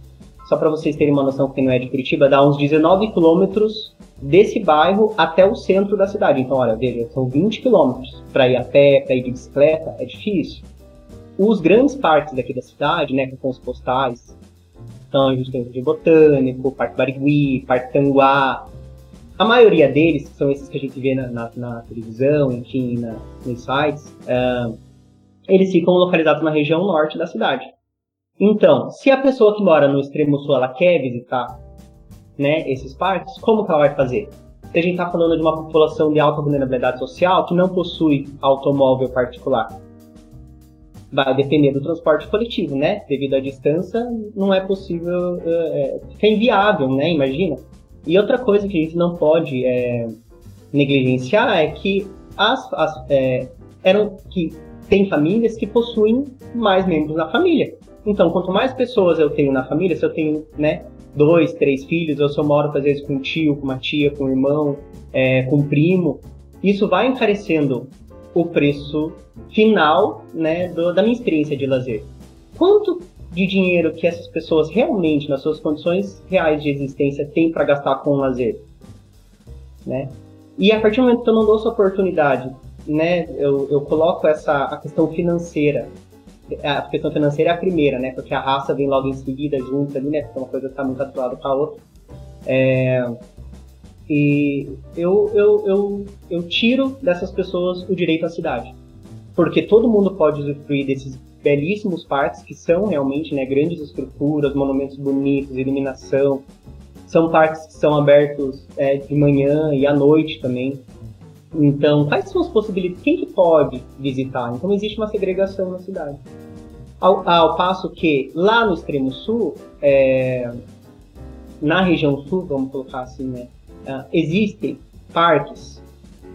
Só para vocês terem uma noção, quem não é de Curitiba, dá uns 19 quilômetros desse bairro até o centro da cidade. Então, olha, veja, são 20 quilômetros para ir a pé, para ir de bicicleta, é difícil. Os grandes parques daqui da cidade, né, com os postais, então a gente tem o Botânico, Parque Barigui, Parque Tanguá, a maioria deles, que são esses que a gente vê na, na, na televisão, enfim, na, nos sites, uh, eles ficam localizados na região norte da cidade. Então, se a pessoa que mora no extremo sul ela quer visitar né, esses parques, como que ela vai fazer? Se a gente está falando de uma população de alta vulnerabilidade social que não possui automóvel particular, vai depender do transporte coletivo, né? Devido à distância, não é possível, é, é inviável, né? Imagina. E outra coisa que a gente não pode é, negligenciar é que as, as é, eram que tem famílias que possuem mais membros na família. Então, quanto mais pessoas eu tenho na família, se eu tenho, né, dois, três filhos, ou se eu moro às vezes com um tio, com uma tia, com um irmão, é, com um primo, isso vai encarecendo o preço final, né, do, da minha experiência de lazer. Quanto de dinheiro que essas pessoas realmente, nas suas condições reais de existência, têm para gastar com lazer. Né? E a partir do momento que eu não dou essa oportunidade, né, eu, eu coloco essa a questão financeira. A questão financeira é a primeira, né? Porque a raça vem logo em seguida, junto ali, né? Porque uma coisa está muito atrelada com a outra. É, e eu, eu, eu, eu tiro dessas pessoas o direito à cidade. Porque todo mundo pode usufruir desses belíssimos parques que são realmente né, grandes estruturas, monumentos bonitos, iluminação. São parques que são abertos é, de manhã e à noite também. Então, quais são as possibilidades? Quem que pode visitar? Então, existe uma segregação na cidade. Ao, ao passo que lá no extremo sul, é, na região sul, vamos colocar assim, né, uh, existem parques,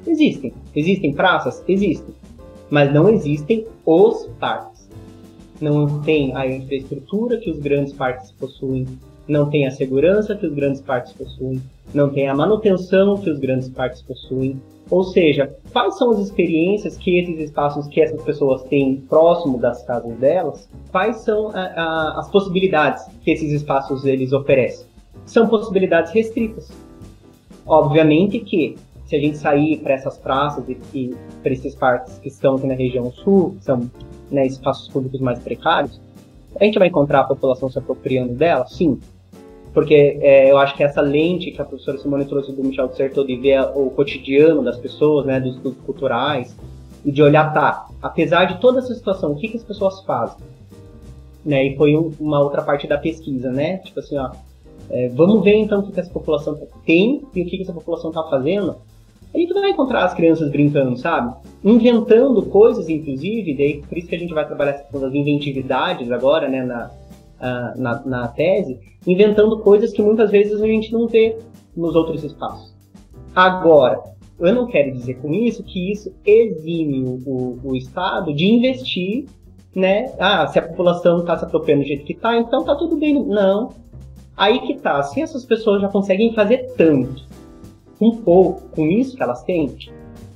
existem, existem praças, existem, mas não existem os parques. Não tem a infraestrutura que os grandes parques possuem, não tem a segurança que os grandes parques possuem, não tem a manutenção que os grandes parques possuem. Ou seja, quais são as experiências que esses espaços que essas pessoas têm próximo das casas delas? Quais são a, a, as possibilidades que esses espaços eles oferecem? São possibilidades restritas. Obviamente que se a gente sair para essas praças e, e para esses parques que estão aqui na região sul, que são né, espaços públicos mais precários, a gente vai encontrar a população se apropriando dela? Sim. Porque é, eu acho que essa lente que a professora Simone trouxe do Michel Certeau de ver o cotidiano das pessoas, né, dos estudos culturais, e de olhar, tá, apesar de toda essa situação, o que, que as pessoas fazem? Né, e foi um, uma outra parte da pesquisa, né? Tipo assim, ó, é, vamos ver então o que, que essa população tem e o que, que essa população está fazendo. A gente vai encontrar as crianças brincando, sabe? Inventando coisas, inclusive, daí por isso que a gente vai trabalhar essa questão das inventividades agora, né, na, uh, na, na tese, inventando coisas que muitas vezes a gente não vê nos outros espaços. Agora, eu não quero dizer com isso que isso exime o, o Estado de investir, né? Ah, se a população está se apropriando do jeito que está, então tá tudo bem. Não. Aí que tá. Se essas pessoas já conseguem fazer tanto, com pouco, com isso que elas têm,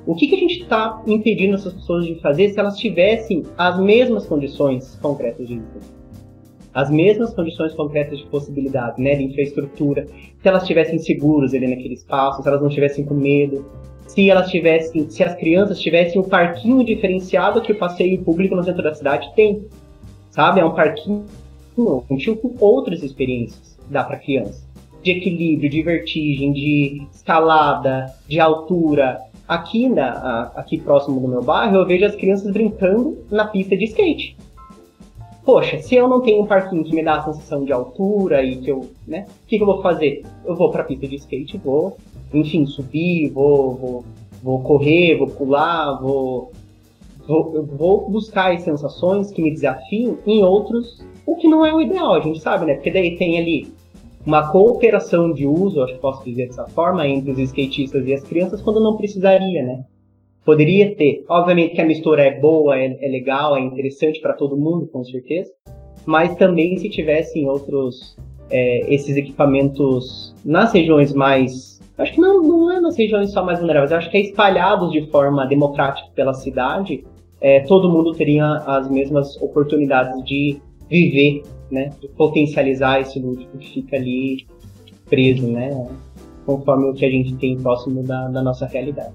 o que, que a gente está impedindo essas pessoas de fazer se elas tivessem as mesmas condições concretas de vida? as mesmas condições concretas de possibilidade, né, de infraestrutura, se elas estivessem seguras ali naquele espaço, se elas não estivessem com medo, se elas tivessem, se as crianças tivessem um parquinho diferenciado que o passeio público no centro da cidade tem, sabe? É um parquinho com outras experiências dá para criança, de equilíbrio, de vertigem, de escalada, de altura. Aqui na, aqui próximo do meu bairro, eu vejo as crianças brincando na pista de skate poxa, se eu não tenho um parquinho que me dá a sensação de altura e que eu, né, o que, que, eu vou fazer? Eu vou pra pista de skate, vou, enfim, subir, vou, vou, vou correr, vou pular, vou, vou, vou buscar as sensações que me desafiam em outros, o que não é o ideal, a gente sabe, né? Porque daí tem ali uma cooperação de uso, acho que posso dizer dessa forma, entre os skatistas e as crianças, quando não precisaria, né? Poderia ter. Obviamente que a mistura é boa, é, é legal, é interessante para todo mundo, com certeza. Mas também se tivessem outros é, esses equipamentos nas regiões mais. Acho que não, não é nas regiões só mais vulneráveis, acho que é espalhados de forma democrática pela cidade, é, todo mundo teria as mesmas oportunidades de viver, né? De potencializar esse lúdico que fica ali preso, né? Conforme o que a gente tem próximo da, da nossa realidade.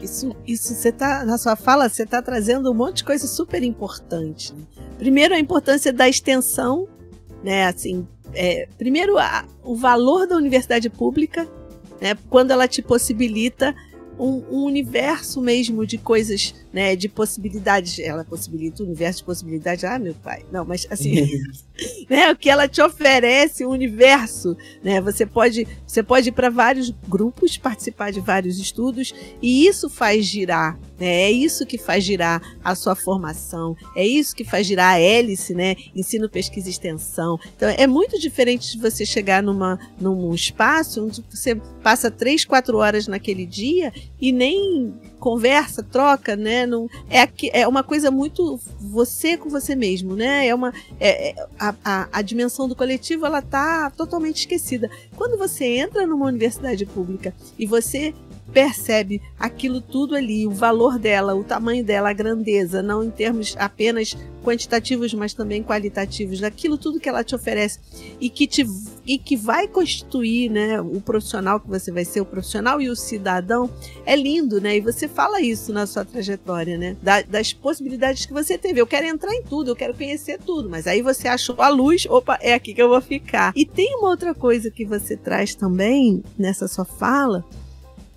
Isso, isso você tá na sua fala, você está trazendo um monte de coisa super importante. Né? Primeiro a importância da extensão, né? Assim, é, primeiro a, o valor da universidade pública, né? Quando ela te possibilita um, um, universo mesmo de coisas, né, de possibilidades. Ela possibilita o universo de possibilidades. Ah, meu pai. Não, mas assim, né, o que ela te oferece, o universo, né? Você pode, você pode ir para vários grupos, participar de vários estudos e isso faz girar, né? É isso que faz girar a sua formação, é isso que faz girar a hélice, né? Ensino, pesquisa e extensão. Então é muito diferente de você chegar numa, num espaço onde você passa três, quatro horas naquele dia e nem conversa, troca, né? Não, é, é uma coisa muito você com você mesmo, né? É uma é, é, a, a, a, dimensão do coletivo ela tá totalmente esquecida. Quando você entra numa universidade pública e você percebe aquilo tudo ali, o valor dela, o tamanho dela, a grandeza, não em termos apenas quantitativos, mas também qualitativos, daquilo tudo que ela te oferece e que, te, e que vai constituir né, o profissional que você vai ser, o profissional e o cidadão, é lindo, né? E você fala isso na sua trajetória, né? Da, das possibilidades que você teve. Eu quero entrar em tudo, eu quero conhecer tudo, mas aí você achou a luz, opa, é aqui que eu vou ficar. E tem uma outra coisa que você traz também nessa sua fala,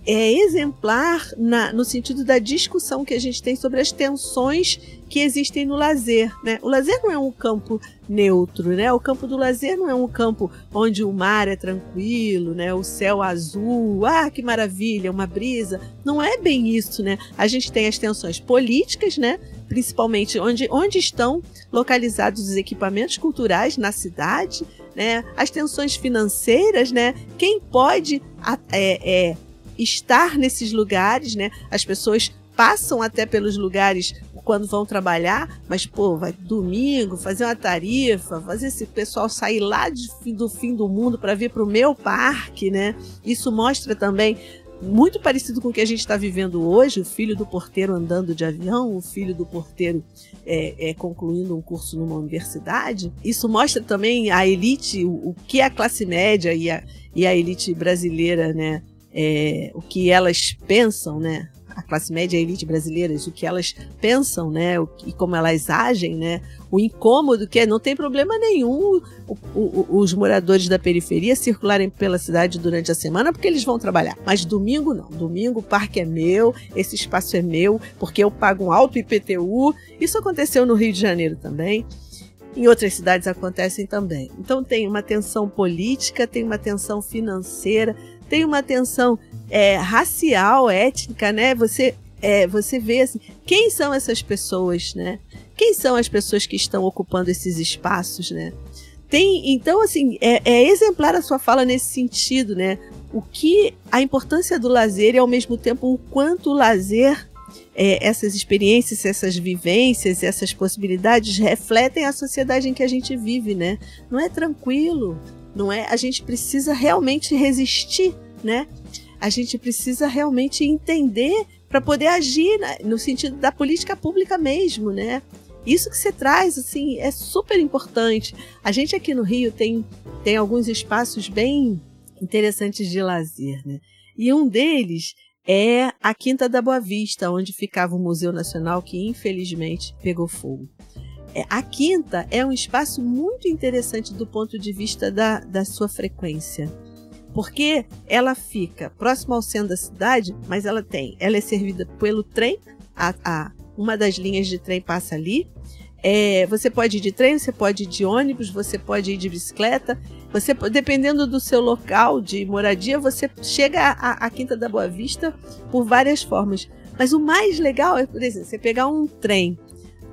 é exemplar na, no sentido da discussão que a gente tem sobre as tensões que existem no lazer. Né? O lazer não é um campo neutro, né? O campo do lazer não é um campo onde o mar é tranquilo, né? O céu azul, ah, que maravilha, uma brisa. Não é bem isso, né? A gente tem as tensões políticas, né? Principalmente onde, onde estão localizados os equipamentos culturais na cidade, né? As tensões financeiras, né? Quem pode é, é, estar nesses lugares, né? As pessoas passam até pelos lugares quando vão trabalhar, mas pô, vai domingo fazer uma tarifa, fazer esse pessoal sair lá de, do fim do mundo para vir para o meu parque, né? Isso mostra também muito parecido com o que a gente está vivendo hoje, o filho do porteiro andando de avião, o filho do porteiro é, é, concluindo um curso numa universidade. Isso mostra também a elite, o, o que a classe média e a, e a elite brasileira, né, é, o que elas pensam, né? A classe média e a elite brasileiras, o que elas pensam, né? O, e como elas agem, né? O incômodo que é, não tem problema nenhum o, o, os moradores da periferia circularem pela cidade durante a semana porque eles vão trabalhar. Mas domingo não. Domingo o parque é meu, esse espaço é meu, porque eu pago um alto IPTU. Isso aconteceu no Rio de Janeiro também. Em outras cidades acontecem também. Então tem uma tensão política, tem uma tensão financeira, tem uma tensão é, racial, étnica, né? Você, é, você vê assim, quem são essas pessoas, né? Quem são as pessoas que estão ocupando esses espaços, né? Tem, então, assim, é, é exemplar a sua fala nesse sentido, né? O que a importância do lazer e ao mesmo tempo o quanto o lazer é, essas experiências, essas vivências, essas possibilidades refletem a sociedade em que a gente vive, né? Não é tranquilo, não é? A gente precisa realmente resistir, né? A gente precisa realmente entender para poder agir no sentido da política pública mesmo, né? Isso que você traz, assim, é super importante. A gente aqui no Rio tem, tem alguns espaços bem interessantes de lazer, né? E um deles é a Quinta da Boa Vista, onde ficava o Museu Nacional, que infelizmente pegou fogo. É, a quinta é um espaço muito interessante do ponto de vista da, da sua frequência. Porque ela fica próxima ao centro da cidade, mas ela tem, ela é servida pelo trem, a, a uma das linhas de trem passa ali. É, você pode ir de trem, você pode ir de ônibus, você pode ir de bicicleta. Você, dependendo do seu local de moradia, você chega à, à Quinta da Boa Vista por várias formas. Mas o mais legal é, por exemplo, você pegar um trem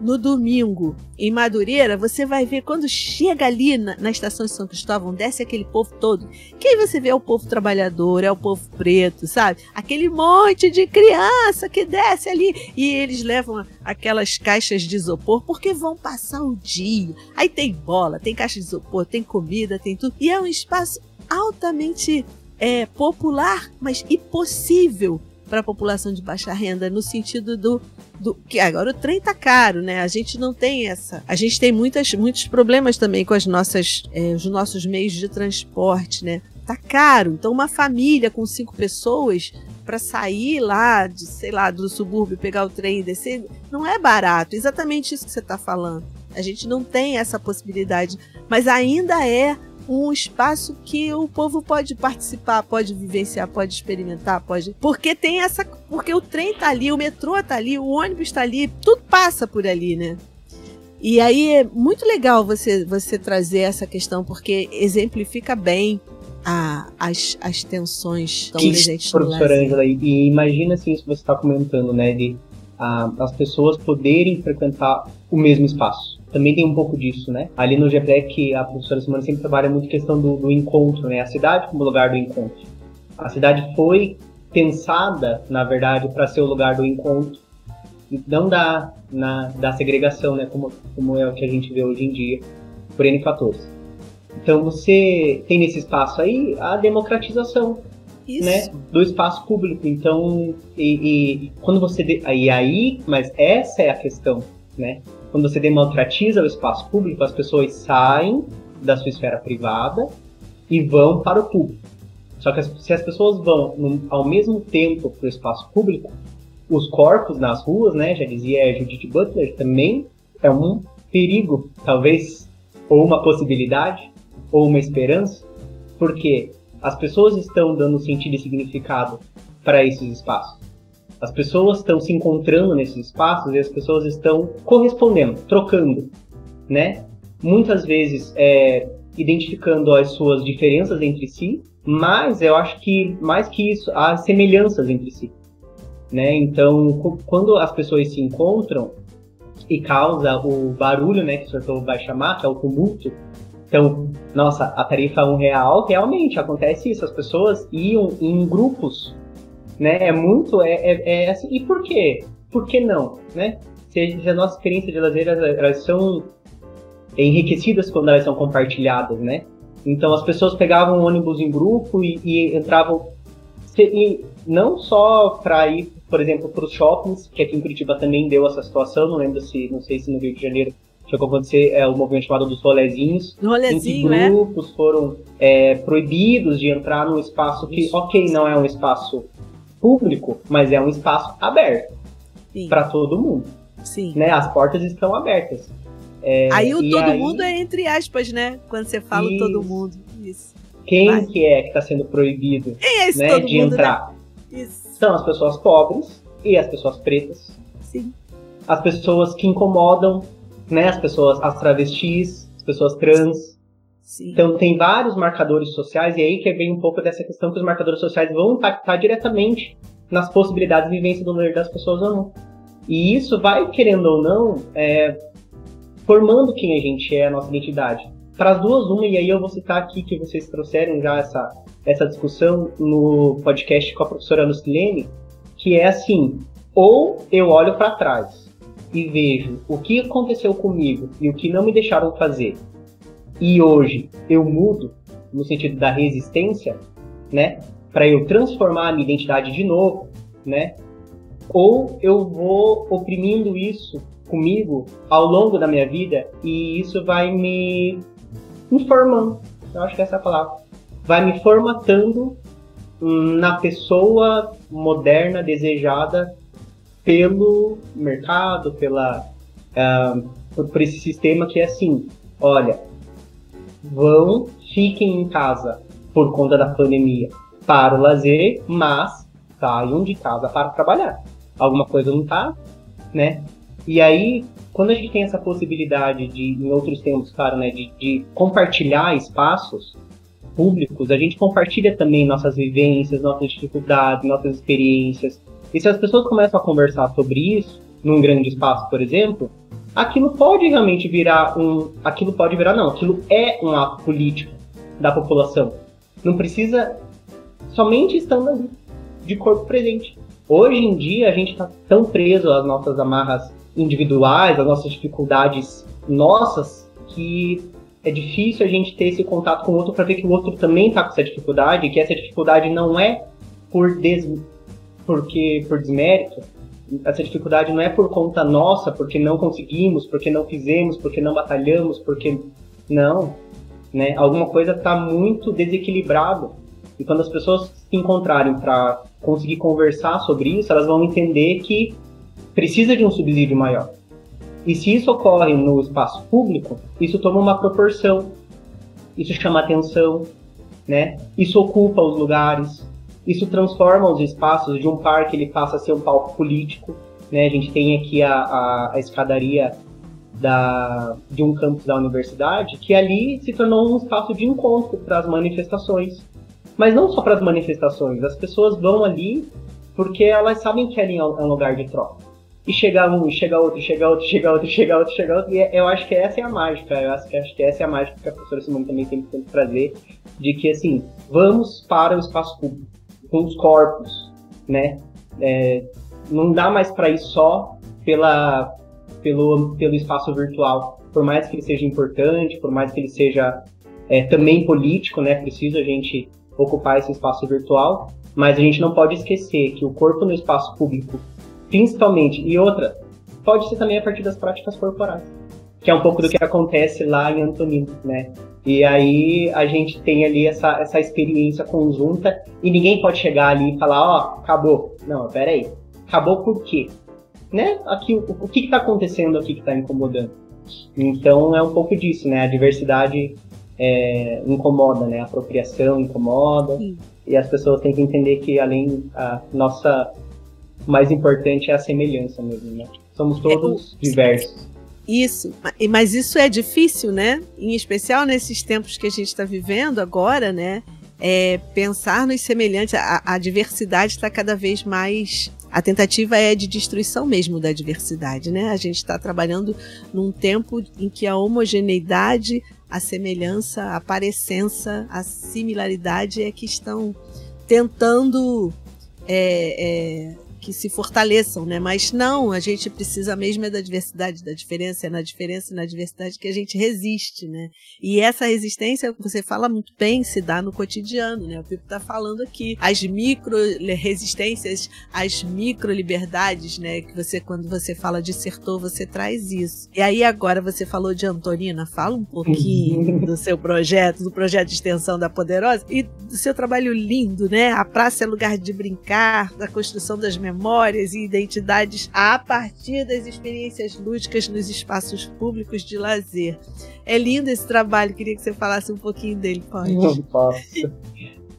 no domingo em Madureira, você vai ver quando chega ali na, na, estação de São Cristóvão, desce aquele povo todo. Quem você vê é o povo trabalhador, é o povo preto, sabe? Aquele monte de criança que desce ali e eles levam aquelas caixas de isopor porque vão passar o dia. Aí tem bola, tem caixa de isopor, tem comida, tem tudo. E é um espaço altamente é, popular, mas impossível para a população de baixa renda, no sentido do, do que agora o trem tá caro, né? A gente não tem essa. A gente tem muitas, muitos problemas também com as nossas, é, os nossos meios de transporte, né? Tá caro. Então, uma família com cinco pessoas para sair lá, de, sei lá, do subúrbio, pegar o trem e descer, não é barato. Exatamente isso que você está falando. A gente não tem essa possibilidade, mas ainda é um espaço que o povo pode participar, pode vivenciar, pode experimentar, pode. Porque tem essa. Porque o trem tá ali, o metrô tá ali, o ônibus tá ali, tudo passa por ali, né? E aí é muito legal você, você trazer essa questão, porque exemplifica bem a, as, as tensões tão presentes Professora Angela, e imagina assim isso que você está comentando, né? De a, as pessoas poderem frequentar o mesmo espaço também tem um pouco disso, né? Ali no GPEC, a professora Simone sempre trabalha muito a questão do, do encontro, né? A cidade como lugar do encontro. A cidade foi pensada, na verdade, para ser o lugar do encontro, não da, na, da segregação, né? Como, como é o que a gente vê hoje em dia, por N fatores. Então você tem nesse espaço aí a democratização Isso. né, do espaço público. Então, e, e quando você. De, e aí, mas essa é a questão, né? Quando você democratiza o espaço público, as pessoas saem da sua esfera privada e vão para o público. Só que se as pessoas vão ao mesmo tempo para o espaço público, os corpos nas ruas, né, já dizia Judith Butler, também é um perigo, talvez, ou uma possibilidade, ou uma esperança, porque as pessoas estão dando sentido e significado para esses espaços. As pessoas estão se encontrando nesses espaços e as pessoas estão correspondendo, trocando, né? Muitas vezes é, identificando as suas diferenças entre si, mas eu acho que mais que isso, há semelhanças entre si, né? Então, quando as pessoas se encontram e causa o barulho, né, que o senhor vai chamar, que é o tumulto, então, nossa, a tarifa 1 real, realmente acontece isso, as pessoas iam em grupos né? É muito, é, é, é assim. E por quê? Por que não, né? Se, se a nossa experiência de lazer, elas, elas são enriquecidas quando elas são compartilhadas, né? Então as pessoas pegavam um ônibus em grupo e, e entravam e não só para ir, por exemplo, para os shoppings, que aqui em Curitiba também deu essa situação, não lembro se, não sei se no Rio de Janeiro chegou a acontecer é, o movimento chamado dos rolezinhos, Rolezinho, em que grupos é? foram é, proibidos de entrar num espaço que, Isso. ok, não é um espaço público, mas é um espaço aberto para todo mundo. Sim. Né? As portas estão abertas. É, aí o todo aí... mundo é entre aspas, né? Quando você fala Isso. todo mundo. Isso. Quem Vai. que é que está sendo proibido é esse né, todo de mundo, entrar? Né? São as pessoas pobres e as pessoas pretas. Sim. As pessoas que incomodam, né? As pessoas, as travestis, as pessoas trans, Sim. Então tem vários marcadores sociais, e aí que vem um pouco dessa questão que os marcadores sociais vão impactar diretamente nas possibilidades de vivência do ler das pessoas ou não. E isso vai, querendo ou não, é, formando quem a gente é, a nossa identidade. Para as duas, uma, e aí eu vou citar aqui que vocês trouxeram já essa, essa discussão no podcast com a professora Lucilene, que é assim, ou eu olho para trás e vejo o que aconteceu comigo e o que não me deixaram fazer, e hoje eu mudo no sentido da resistência, né, para eu transformar a minha identidade de novo, né? Ou eu vou oprimindo isso comigo ao longo da minha vida e isso vai me informando. Eu acho que essa é a palavra. Vai me formatando na pessoa moderna desejada pelo mercado, pela uh, por esse sistema que é assim, olha, vão, fiquem em casa por conta da pandemia para o lazer, mas saiam de casa para trabalhar. Alguma coisa não tá, né? E aí, quando a gente tem essa possibilidade de, em outros tempos, claro, né, de, de compartilhar espaços públicos, a gente compartilha também nossas vivências, nossas dificuldades, nossas experiências. E se as pessoas começam a conversar sobre isso, num grande espaço, por exemplo, aquilo pode realmente virar um. Aquilo pode virar, não, aquilo é um ato político da população. Não precisa somente estando ali, de corpo presente. Hoje em dia a gente está tão preso às nossas amarras individuais, às nossas dificuldades nossas, que é difícil a gente ter esse contato com o outro para ver que o outro também está com essa dificuldade, que essa dificuldade não é por des... porque por desmérito, essa dificuldade não é por conta nossa, porque não conseguimos, porque não fizemos, porque não batalhamos, porque não, né? Alguma coisa está muito desequilibrada. E quando as pessoas se encontrarem para conseguir conversar sobre isso, elas vão entender que precisa de um subsídio maior. E se isso ocorre no espaço público, isso toma uma proporção, isso chama atenção, né? Isso ocupa os lugares, isso transforma os espaços de um parque, ele passa a ser um palco político. Né? A gente tem aqui a, a, a escadaria da, de um campus da universidade, que ali se tornou um espaço de encontro para as manifestações. Mas não só para as manifestações, as pessoas vão ali porque elas sabem que ali é um lugar de troca. E chega um, e chega outro, chega outro, chega outro, chega outro, chega outro, e é, eu acho que essa é a mágica, eu acho que, acho que essa é a mágica que a professora Simone também tem que trazer, de que assim, vamos para o espaço público com os corpos, né? É, não dá mais para ir só pela, pelo, pelo espaço virtual. Por mais que ele seja importante, por mais que ele seja é, também político, né? Precisa a gente ocupar esse espaço virtual, mas a gente não pode esquecer que o corpo no espaço público, principalmente, e outra, pode ser também a partir das práticas corporais que é um pouco do que acontece lá em Antonino, né? E aí a gente tem ali essa, essa experiência conjunta e ninguém pode chegar ali e falar, ó, oh, acabou. Não, peraí. Acabou por quê? Né? Aqui, o, o que está acontecendo aqui que está incomodando? Então é um pouco disso, né? A diversidade é, incomoda, né? A apropriação incomoda. Sim. E as pessoas têm que entender que além a nossa mais importante é a semelhança mesmo, né? Somos é, todos é, diversos. Isso, mas isso é difícil, né? Em especial nesses tempos que a gente está vivendo agora, né? É, pensar nos semelhantes, a, a diversidade está cada vez mais. A tentativa é de destruição mesmo da diversidade, né? A gente está trabalhando num tempo em que a homogeneidade a semelhança, a parecença, a similaridade é que estão tentando é, é, que se fortaleçam, né? Mas não, a gente precisa mesmo é da diversidade, da diferença, é na diferença e na diversidade que a gente resiste, né? E essa resistência, você fala muito bem, se dá no cotidiano, né? O Pipo está falando aqui, as micro resistências, as micro liberdades, né? Que você, quando você fala dissertou, você traz isso. E aí agora você falou de Antonina, fala um pouquinho do seu projeto, do projeto de extensão da Poderosa e do seu trabalho lindo, né? A praça é lugar de brincar, da construção das memórias memórias e identidades a partir das experiências lúdicas nos espaços públicos de lazer. É lindo esse trabalho, queria que você falasse um pouquinho dele, pode? Não posso.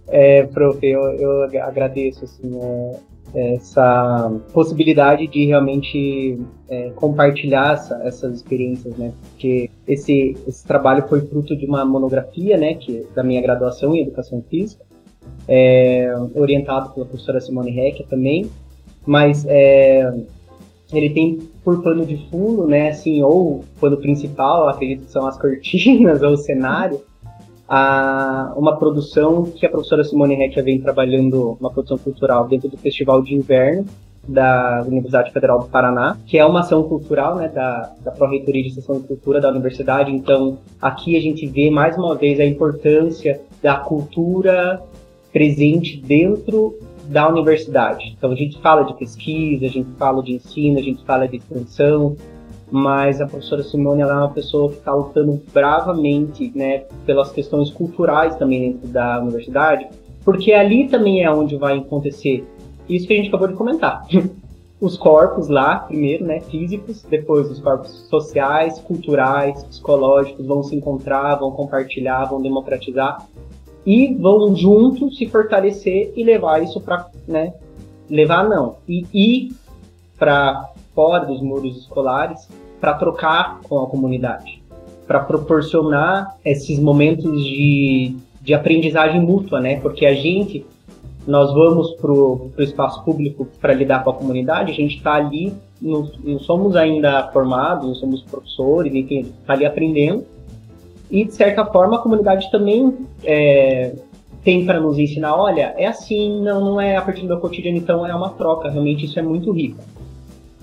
É, prof, eu, eu agradeço assim, é, essa possibilidade de realmente é, compartilhar essa, essas experiências, né? Porque esse, esse trabalho foi fruto de uma monografia, né, que da minha graduação em Educação Física, é, orientado pela professora Simone Hecker também, mas é, ele tem por pano de fundo, né, assim, ou pano principal, acredito que são as cortinas ou o cenário, a, uma produção que a professora Simone Hecker vem trabalhando, uma produção cultural dentro do Festival de Inverno da Universidade Federal do Paraná, que é uma ação cultural né, da, da Pró-Reitoria de Extensão de Cultura da Universidade. Então, aqui a gente vê mais uma vez a importância da cultura presente dentro da universidade. Então a gente fala de pesquisa, a gente fala de ensino, a gente fala de extensão, mas a professora Simone ela é uma pessoa que está lutando bravamente, né, pelas questões culturais também dentro da universidade, porque ali também é onde vai acontecer isso que a gente acabou de comentar. Os corpos lá, primeiro, né, físicos, depois os corpos sociais, culturais, psicológicos vão se encontrar, vão compartilhar, vão democratizar e vão juntos se fortalecer e levar isso para, né, levar não, e ir para fora dos muros escolares para trocar com a comunidade, para proporcionar esses momentos de, de aprendizagem mútua, né? Porque a gente, nós vamos para o espaço público para lidar com a comunidade, a gente está ali, não, não somos ainda formados, não somos professores, enfim, está ali aprendendo, e, de certa forma, a comunidade também é, tem para nos ensinar: olha, é assim, não, não é a partir do meu cotidiano, então é uma troca. Realmente, isso é muito rico.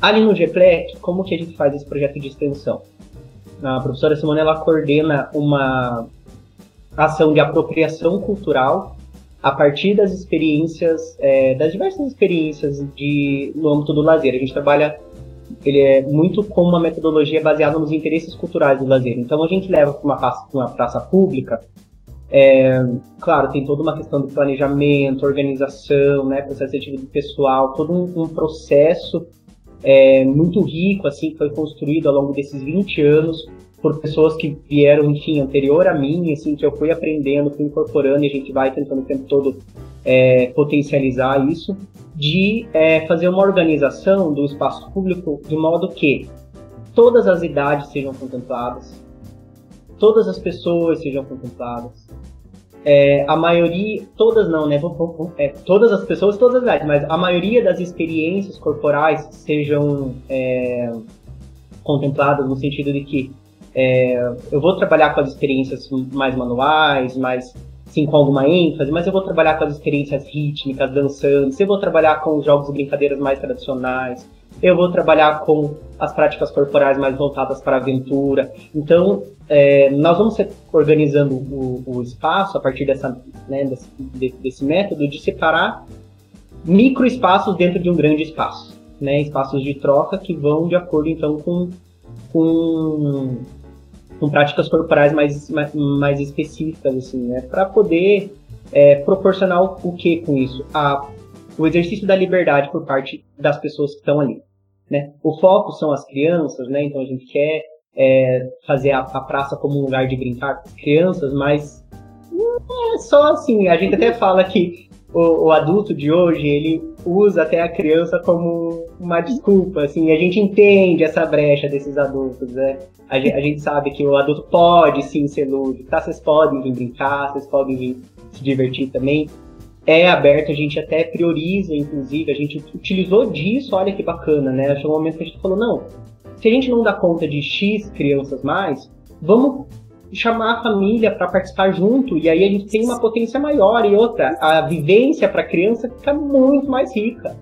Ali no GPLEC, como que a gente faz esse projeto de extensão? A professora Simone ela coordena uma ação de apropriação cultural a partir das experiências, é, das diversas experiências de, no âmbito do lazer. A gente trabalha ele é muito com uma metodologia baseada nos interesses culturais do lazer. Então a gente leva para uma praça, uma praça pública, é, claro, tem toda uma questão do planejamento, organização, né, processo seletivo do pessoal, todo um, um processo é, muito rico, assim, que foi construído ao longo desses 20 anos por pessoas que vieram, enfim, anterior a mim, assim, que eu fui aprendendo, fui incorporando e a gente vai tentando o tempo todo é, potencializar isso de é, fazer uma organização do espaço público de modo que todas as idades sejam contempladas, todas as pessoas sejam contempladas, é, a maioria, todas não, né? É, todas as pessoas, todas as idades, mas a maioria das experiências corporais sejam é, contempladas no sentido de que é, eu vou trabalhar com as experiências mais manuais, mais sim, com alguma ênfase, mas eu vou trabalhar com as experiências rítmicas, dançantes, eu vou trabalhar com os jogos e brincadeiras mais tradicionais, eu vou trabalhar com as práticas corporais mais voltadas para a aventura. Então, é, nós vamos organizando o, o, espaço a partir dessa, né, desse, desse, método de separar micro espaços dentro de um grande espaço, né, espaços de troca que vão de acordo então com, com com práticas corporais mais, mais, específicas, assim, né? Para poder é, proporcionar o, que com isso? A, o exercício da liberdade por parte das pessoas que estão ali, né? O foco são as crianças, né? Então a gente quer é, fazer a, a, praça como um lugar de brincar com as crianças, mas não é só assim. A gente até fala que o, o, adulto de hoje, ele usa até a criança como uma desculpa, assim, a gente entende essa brecha desses adultos, né? A gente, a gente sabe que o adulto pode sim ser lúdico, tá? Vocês podem vir brincar, vocês podem vir se divertir também. É aberto, a gente até prioriza, inclusive, a gente utilizou disso, olha que bacana, né? Chegou um momento que a gente falou, não, se a gente não dá conta de X crianças mais, vamos chamar a família para participar junto e aí a gente tem uma potência maior e outra. A vivência para a criança fica muito mais rica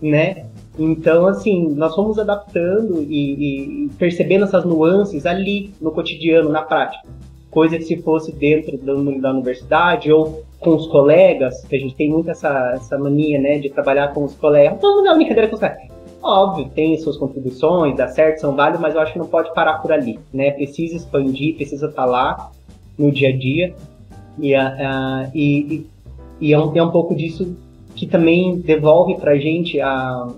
né? Então assim nós fomos adaptando e, e, percebendo essas nuances ali no cotidiano na prática. Coisa que se fosse dentro da universidade ou com os colegas que a gente tem muito essa, essa mania né de trabalhar com os colegas. Vamos dar uma brincadeira com os colegas Óbvio, tem suas contribuições, dá certo, são válidas, mas eu acho que não pode parar por ali, né? Precisa expandir, precisa estar tá lá no dia a dia. E, uh, e, e é, um, é um pouco disso que também devolve para a gente a,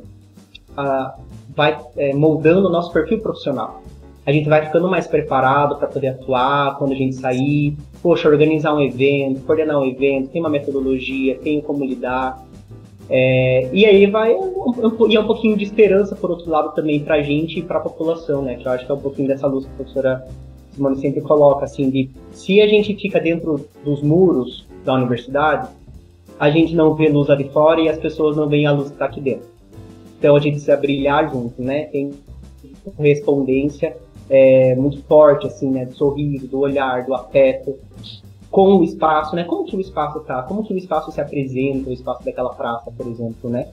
a vai é, moldando o nosso perfil profissional. A gente vai ficando mais preparado para poder atuar quando a gente sair. Poxa, organizar um evento, coordenar um evento, tem uma metodologia, tem como lidar. É, e aí vai e é um pouquinho de esperança, por outro lado, também para a gente e para a população, né? Que eu acho que é um pouquinho dessa luz que a professora Simone sempre coloca, assim, de se a gente fica dentro dos muros da universidade, a gente não vê luz ali fora e as pessoas não veem a luz que está aqui dentro. Então a gente precisa brilhar junto, né? Tem correspondência é, muito forte, assim, né? Do sorriso, do olhar, do afeto com o espaço, né? Como que o espaço tá? Como que o espaço se apresenta, o espaço daquela praça, por exemplo, né?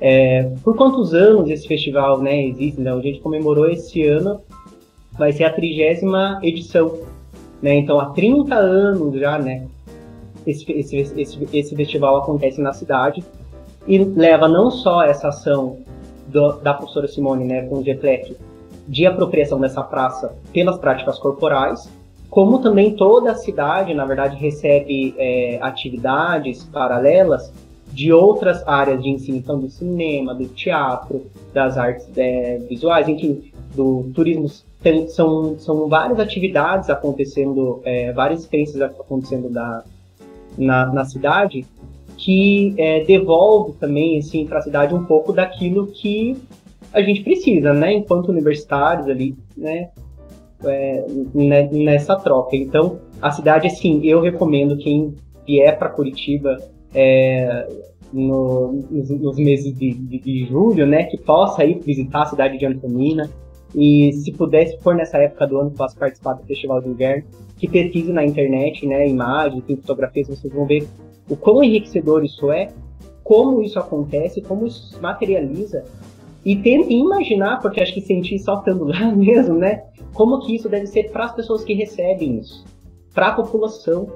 É, por quantos anos esse festival, né, existe? Então, a gente comemorou esse ano, vai ser a trigésima edição, né? Então, há 30 anos já, né, esse, esse, esse, esse festival acontece na cidade e leva não só essa ação do, da professora Simone, né, com o GEPLEC, de apropriação dessa praça pelas práticas corporais, como também toda a cidade, na verdade, recebe é, atividades paralelas de outras áreas de ensino, então do cinema, do teatro, das artes é, visuais, enfim, do turismo. Tem, são, são várias atividades acontecendo, é, várias experiências acontecendo da, na, na cidade que é, devolve também assim, para a cidade um pouco daquilo que a gente precisa, né, enquanto universitários ali, né, é, nessa troca. Então, a cidade, assim, eu recomendo quem vier para Curitiba é, no, nos, nos, meses de, de, de, julho, né, que possa ir visitar a cidade de Antonina. E se pudesse for nessa época do ano, possa participar do Festival de Inverno, que pesquise na internet, né, imagens, tem fotografias, vocês vão ver o quão enriquecedor isso é, como isso acontece, como isso se materializa e tente imaginar, porque acho que sentir só estando lá mesmo, né? Como que isso deve ser para as pessoas que recebem isso, para a população,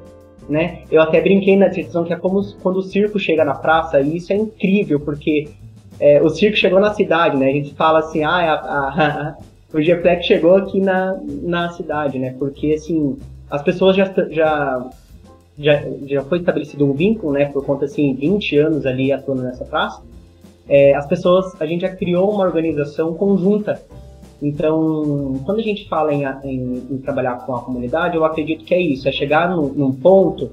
né? Eu até brinquei na descrição que é como quando o circo chega na praça, e isso é incrível, porque é, o circo chegou na cidade, né? A gente fala assim, ah, a, a, a, o Geplex chegou aqui na, na cidade, né? Porque, assim, as pessoas já, já, já, já foi estabelecido um vínculo, né? Por conta, assim, 20 anos ali atuando nessa praça é, as pessoas, a gente já criou uma organização conjunta. Então, quando a gente fala em, em, em trabalhar com a comunidade, eu acredito que é isso, é chegar num, num ponto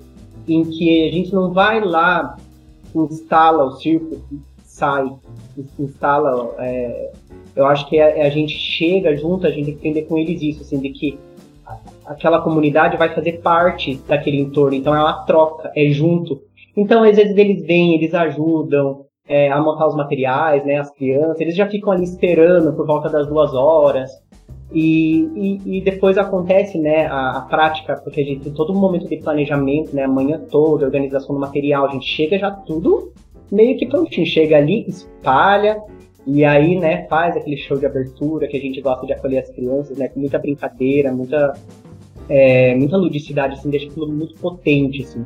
em que a gente não vai lá, instala o circo, sai, instala. É, eu acho que a, é, a, gente chega junto, a gente entender com eles isso, assim, de que aquela comunidade vai fazer parte daquele entorno, então é uma troca, é junto. Então, às vezes eles vêm, eles ajudam, é, a montar os materiais, né, as crianças, eles já ficam ali esperando por volta das duas horas. E, e, e depois acontece né, a, a, prática, porque a gente tem todo um momento de planejamento, né, a manhã toda, organização do material, a gente chega já tudo meio que prontinho, chega ali, espalha, e aí, né, faz aquele show de abertura que a gente gosta de acolher as crianças, né, com muita brincadeira, muita, é, muita ludicidade, assim, deixa aquilo muito potente, assim.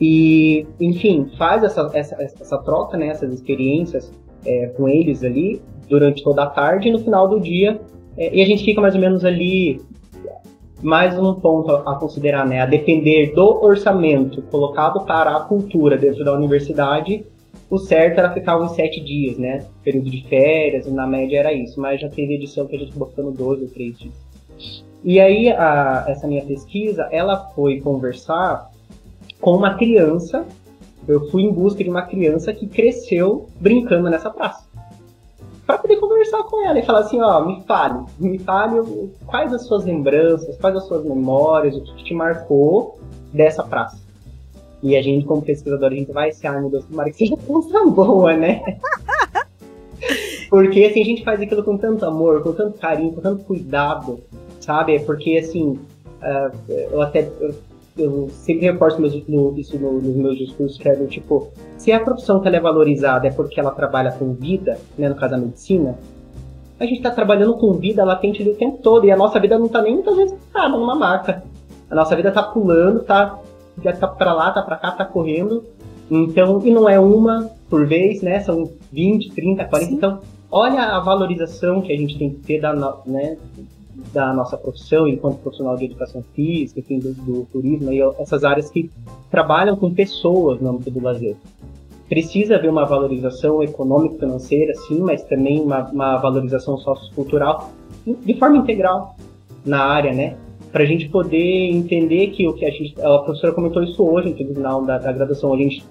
E, enfim, faz essa, essa, essa troca, né, essas experiências é, com eles ali durante toda a tarde e no final do dia. É, e a gente fica mais ou menos ali, mais um ponto a, considerar, né, a depender do orçamento colocado para a cultura dentro da universidade. O certo era ficar uns sete dias, né? Período de férias, na média era isso. Mas já teve edição que a gente botou 12 ou 3 dias. E aí, a, essa minha pesquisa, ela foi conversar com uma criança Eu fui em busca de uma criança que cresceu brincando nessa praça. Para poder conversar com ela e falar assim, ó, me fale, me fale quais as suas lembranças, quais as suas memórias, o que te marcou dessa praça. E a gente, como pesquisador, a gente vai se, ai meu Deus, tomara que seja coisa boa, né? Porque assim, a gente faz aquilo com tanto amor, com tanto carinho, com tanto cuidado, sabe? Porque assim, uh, eu até eu, eu sempre reforço isso no, nos meus discursos, que é do tipo, se a profissão que ela é valorizada é porque ela trabalha com vida, né, no caso da medicina, a gente está trabalhando com vida latente o tempo todo, e a nossa vida não está nem muitas vezes parada numa maca. A nossa vida está pulando, tá, já tá para lá, tá para cá, tá correndo. Então, e não é uma por vez, né? São 20, 30, 40. Sim. Então, olha a valorização que a gente tem que ter da, né, da nossa profissão, enquanto profissional de educação física, enfim, do, do turismo, e essas áreas que trabalham com pessoas no âmbito do lazer. Precisa haver uma valorização econômica, financeira, sim, mas também uma, uma valorização sociocultural de forma integral na área, né? Para a gente poder entender que o que a gente. A professora comentou isso hoje, no final da, da graduação, a gente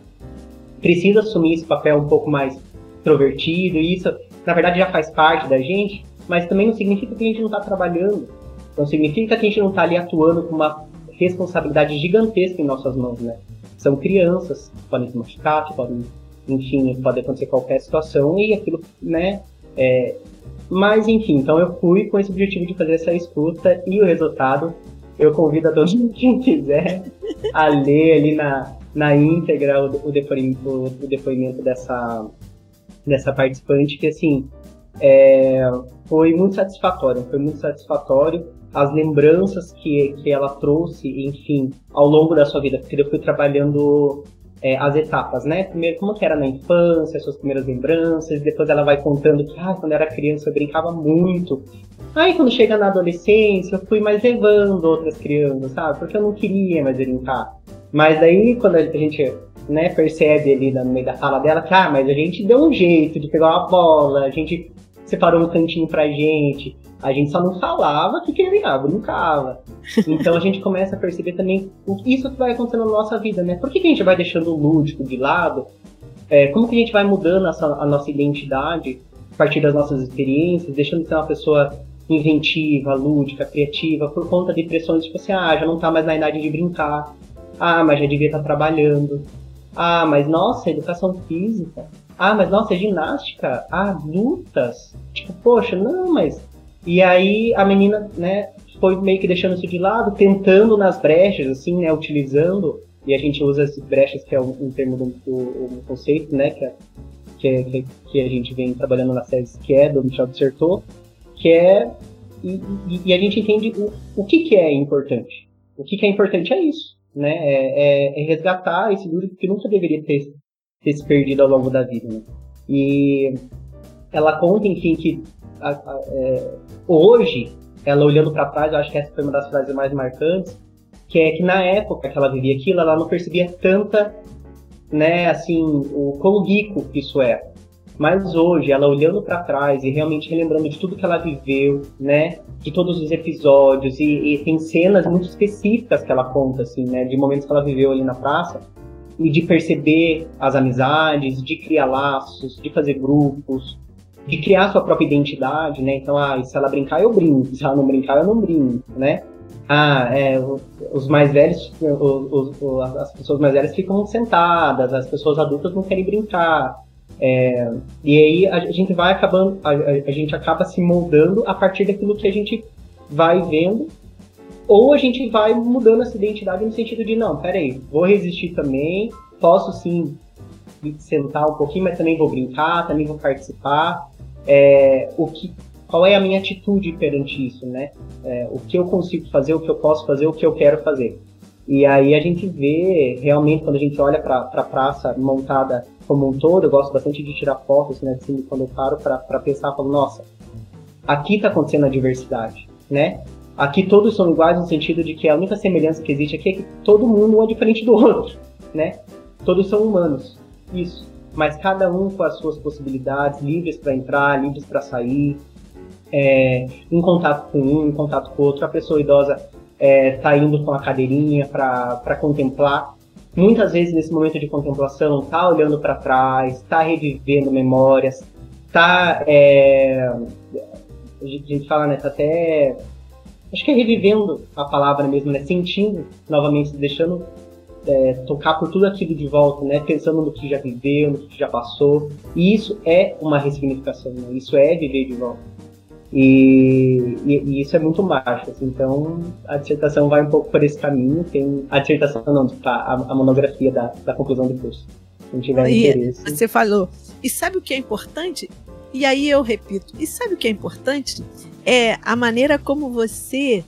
precisa assumir esse papel um pouco mais introvertido, e isso, na verdade, já faz parte da gente, mas também não significa que a gente não está trabalhando. Não significa que a gente não está ali atuando com uma responsabilidade gigantesca em nossas mãos, né? São crianças, podem se machucar, podem, enfim, pode acontecer qualquer situação e aquilo, né? É... Mas, enfim, então eu fui com esse objetivo de fazer essa escuta e o resultado eu convido a todo mundo que quiser a ler ali na, na íntegra o, o, depoimento, o, o depoimento dessa, dessa participante, que assim, é, foi muito satisfatório, foi muito satisfatório as lembranças que, que ela trouxe, enfim, ao longo da sua vida, porque eu fui trabalhando é, as etapas, né? Primeiro, como que era na infância, suas primeiras lembranças, depois ela vai contando que, ah, quando era criança eu brincava muito. Aí quando chega na adolescência, eu fui mais levando outras crianças, sabe? Porque eu não queria mais brincar. Mas aí, quando a gente né, percebe ali no meio da fala dela que, ah, mas a gente deu um jeito de pegar uma bola, a gente separou um cantinho pra gente. A gente só não falava que queria, brincava. Então a gente começa a perceber também isso que vai acontecendo na nossa vida, né? Por que, que a gente vai deixando o lúdico de lado? É, como que a gente vai mudando essa, a nossa identidade a partir das nossas experiências, deixando de ser uma pessoa inventiva, lúdica, criativa, por conta de pressões tipo assim, ah, já não tá mais na idade de brincar, ah, mas já devia estar tá trabalhando, ah, mas nossa, educação física, ah, mas nossa, ginástica, ah, lutas. Tipo, poxa, não, mas. E aí a menina, né, foi meio que deixando isso de lado, tentando nas brechas, assim, né, utilizando, e a gente usa as brechas, que é um, um termo um conceito, né, que, é, que, é, que, a gente vem trabalhando na série que é do Michel Dissertou, que é. E, e, a gente entende o, o que, que é importante. O que, que é importante é isso, né? É, é, é resgatar esse duro que nunca deveria ter ter se perdido ao longo da vida. Né? E ela conta, enfim, que a, a, é, hoje, ela olhando para trás, eu acho que essa foi uma das frases mais marcantes, que é que na época que ela vivia aquilo, ela não percebia tanta, né, assim, o quão rico isso é. Mas hoje, ela olhando para trás e realmente relembrando de tudo que ela viveu, né, de todos os episódios, e, e, tem cenas muito específicas que ela conta, assim, né, de momentos que ela viveu ali na praça, e de perceber as amizades, de criar laços, de fazer grupos, de criar sua própria identidade, né? Então, ah, se ela brincar, eu brinco, se ela não brincar, eu não brinco, né? Ah, é, os mais velhos, os, os, as pessoas mais velhas ficam sentadas, as pessoas adultas não querem brincar. É, e aí a gente vai acabando, a, a gente acaba se moldando a partir daquilo que a gente vai vendo ou a gente vai mudando essa identidade no sentido de, não, peraí, vou resistir também, posso sim sentar um pouquinho, mas também vou brincar, também vou participar. É, o que, qual é a minha atitude perante isso, né? É, o que eu consigo fazer, o que eu posso fazer, o que eu quero fazer. E aí a gente vê, realmente, quando a gente olha para a pra praça montada como um todo, eu gosto bastante de tirar fotos, né? Assim, quando eu paro para pensar, falo, nossa, aqui está acontecendo a diversidade, né? Aqui todos são iguais no sentido de que a única semelhança que existe aqui é que todo mundo é diferente do outro, né? Todos são humanos, isso. Mas cada um com as suas possibilidades, livres para entrar, livres para sair, é, em contato com um, em contato com outro. A pessoa idosa está é, tá indo com a cadeirinha para contemplar muitas vezes nesse momento de contemplação está olhando para trás, está revivendo memórias, está é, a gente fala né, tá até acho que é revivendo a palavra mesmo, né, sentindo novamente, deixando é, tocar por tudo aquilo de volta, né? Pensando no que já viveu, no que já passou. E isso é uma ressignificação, né? Isso é viver de volta. E, e, e, isso é muito mágico. Assim, então, a dissertação vai um pouco por esse caminho. Tem a dissertação, não, a, a monografia da, da conclusão do curso. Quem tiver e interesse. Você falou. E sabe o que é importante? E aí eu repito. E sabe o que é importante? É a maneira como você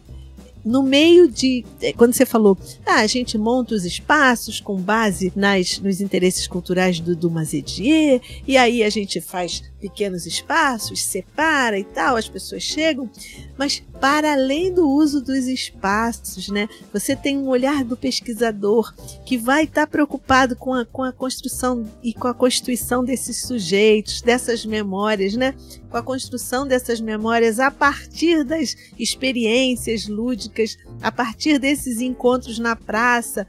no meio de. É, quando você falou, ah, a gente monta os espaços com base nas, nos interesses culturais do, do Mazedier, e aí a gente faz pequenos espaços, separa e tal, as pessoas chegam, mas para além do uso dos espaços, né, você tem um olhar do pesquisador que vai estar tá preocupado com a, com a construção e com a constituição desses sujeitos, dessas memórias, né, com a construção dessas memórias a partir das experiências lúdicas, a partir desses encontros na praça,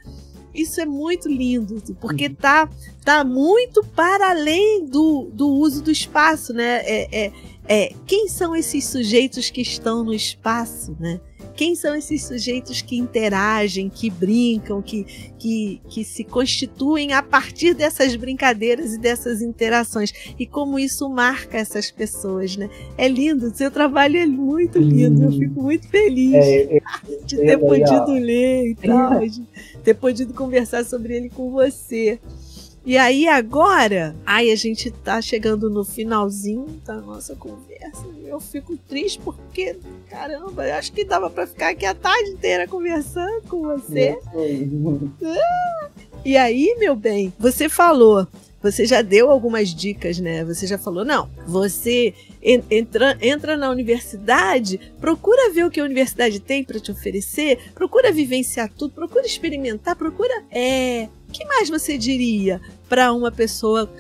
isso é muito lindo, porque uhum. tá, tá muito para além do, do uso do espaço, né? É, é, é, quem são esses sujeitos que estão no espaço, né? Quem são esses sujeitos que interagem, que brincam, que, que, que se constituem a partir dessas brincadeiras e dessas interações? E como isso marca essas pessoas, né? É lindo, seu trabalho é muito lindo, eu fico muito feliz é, é, de ter podido ler e tal, ter podido conversar sobre ele com você. E aí agora, ai, a gente tá chegando no finalzinho da nossa conversa. Eu fico triste porque, caramba, eu acho que dava para ficar aqui a tarde inteira conversando com você. Ah, e aí, meu bem, você falou você já deu algumas dicas, né? Você já falou, não, você entra, entra na universidade, procura ver o que a universidade tem para te oferecer, procura vivenciar tudo, procura experimentar, procura. É, que mais você diria para uma pessoa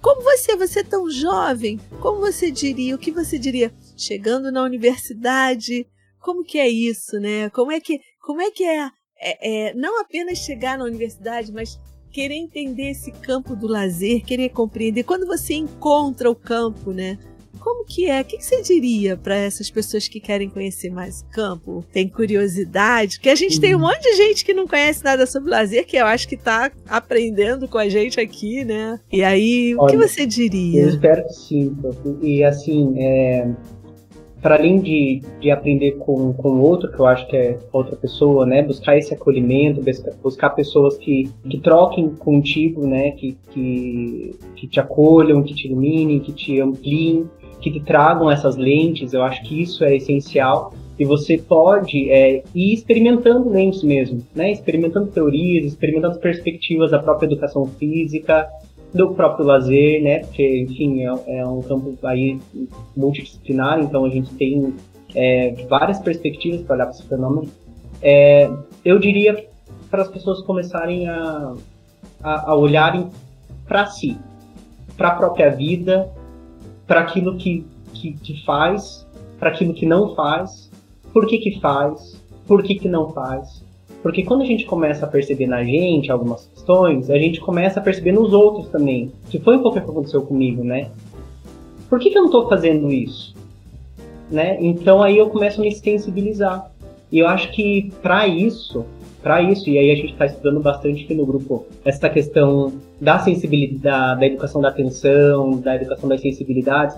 como você, você é tão jovem, como você diria, o que você diria chegando na universidade? Como que é isso, né? Como é que, como é que é, é, é não apenas chegar na universidade, mas querer entender esse campo do lazer, querer compreender. Quando você encontra o campo, né? Como que é? O que você diria para essas pessoas que querem conhecer mais o campo? Tem curiosidade? Que a gente tem um monte de gente que não conhece nada sobre lazer, que eu acho que está aprendendo com a gente aqui, né? E aí, o que você diria? Eu espero que sim. E assim, é, para além de, de aprender com o outro, que eu acho que é outra pessoa, né, buscar esse acolhimento, buscar pessoas que, que troquem contigo, né, que, que, que te acolham, que te iluminem, que te ampliem, que te tragam essas lentes, eu acho que isso é essencial. E você pode é, ir experimentando lentes mesmo, né? Experimentando teorias, experimentando perspectivas da própria educação física, do próprio lazer, né? Porque, enfim, é, é um campo aí multidisciplinar, então a gente tem é, várias perspectivas para olhar para esse fenômeno. É, eu diria para as pessoas começarem a, a, a olharem para si, para a própria vida, para aquilo que, que, que faz, para aquilo que não faz, por que, que faz, por que, que não faz, porque quando a gente começa a perceber na gente algumas questões, a gente começa a perceber nos outros também. Que foi um pouco o que aconteceu comigo, né? Por que, que eu não estou fazendo isso? Né? Então aí eu começo a me sensibilizar. E eu acho que para isso, para isso, e aí a gente está estudando bastante aqui no grupo, essa questão da sensibilidade, da educação da atenção, da educação das sensibilidades,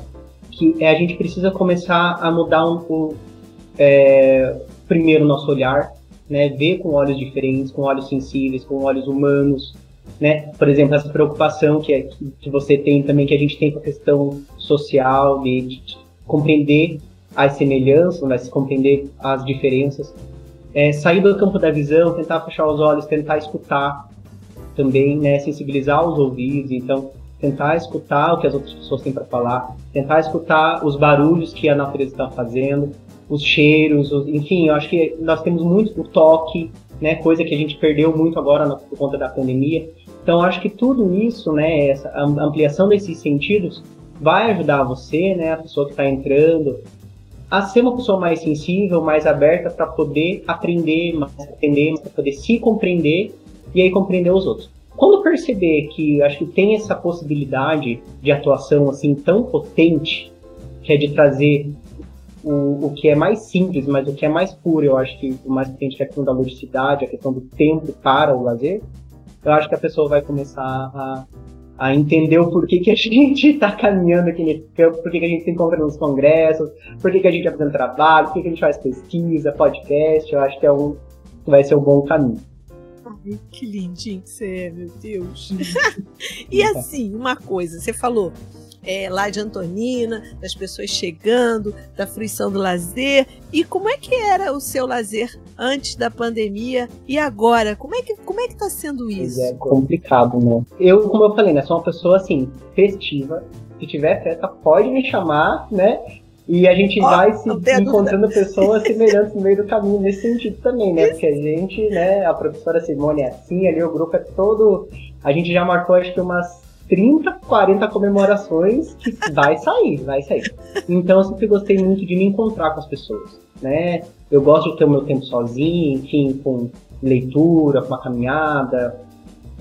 que é, a gente precisa começar a mudar um pouco, é, primeiro, o nosso olhar, né, ver com olhos diferentes, com olhos sensíveis, com olhos humanos, né? Por exemplo, essa preocupação que, é, que você tem também, que a gente tem com a questão social, de, de compreender as semelhanças, né, se compreender as diferenças. É, sair do campo da visão, tentar fechar os olhos, tentar escutar também, né, sensibilizar os ouvidos, então tentar escutar o que as outras pessoas têm para falar, tentar escutar os barulhos que a natureza está fazendo, os cheiros, os, enfim, eu acho que nós temos muito o toque, né, coisa que a gente perdeu muito agora por conta da pandemia. Então, acho que tudo isso, né, essa ampliação desses sentidos vai ajudar você, né, a pessoa que está entrando, a ser uma pessoa mais sensível, mais aberta para poder aprender, mais aprender, para poder se compreender e aí compreender os outros. Quando perceber que acho que tem essa possibilidade de atuação assim tão potente, que é de trazer o, o que é mais simples, mas o que é mais puro, eu acho que o mais é a questão da ludicidade, a questão do tempo para o lazer, eu acho que a pessoa vai começar a, a entender o porquê que a gente está caminhando aqui nesse campo, porquê que a gente se encontra nos congressos, porquê que a gente está fazendo trabalho, porquê que a gente faz pesquisa, podcast, eu acho que é um, vai ser um bom caminho. Ai, que lindinho que você é, meu Deus. e assim, uma coisa, você falou é, lá de Antonina, das pessoas chegando, da fruição do lazer. E como é que era o seu lazer antes da pandemia e agora? Como é que como é que está sendo isso? É complicado, né? Eu, como eu falei, né, sou uma pessoa assim festiva. Se tiver festa, pode me chamar, né? E a gente oh, vai se encontrando pessoas semelhantes no meio do caminho nesse sentido também, né? Porque a gente, né, a professora Simone é assim, ali o grupo é todo. A gente já marcou acho que umas 30, 40 comemorações que vai sair, vai sair. Então eu sempre gostei muito de me encontrar com as pessoas, né? Eu gosto de ter o meu tempo sozinho, enfim, com leitura, com uma caminhada.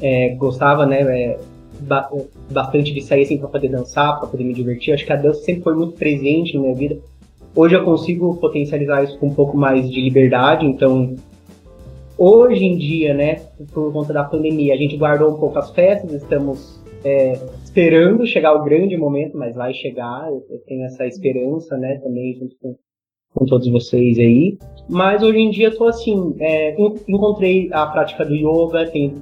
É, gostava, né, é, ba bastante de sair assim para poder dançar, para poder me divertir. Acho que a dança sempre foi muito presente na minha vida. Hoje eu consigo potencializar isso com um pouco mais de liberdade, então hoje em dia, né, por conta da pandemia, a gente guardou um pouco as festas, estamos é, esperando chegar o grande momento, mas vai chegar, eu, eu tenho essa esperança, né, também junto com, com todos vocês aí. Mas hoje em dia tô assim, é, encontrei a prática do yoga, tem,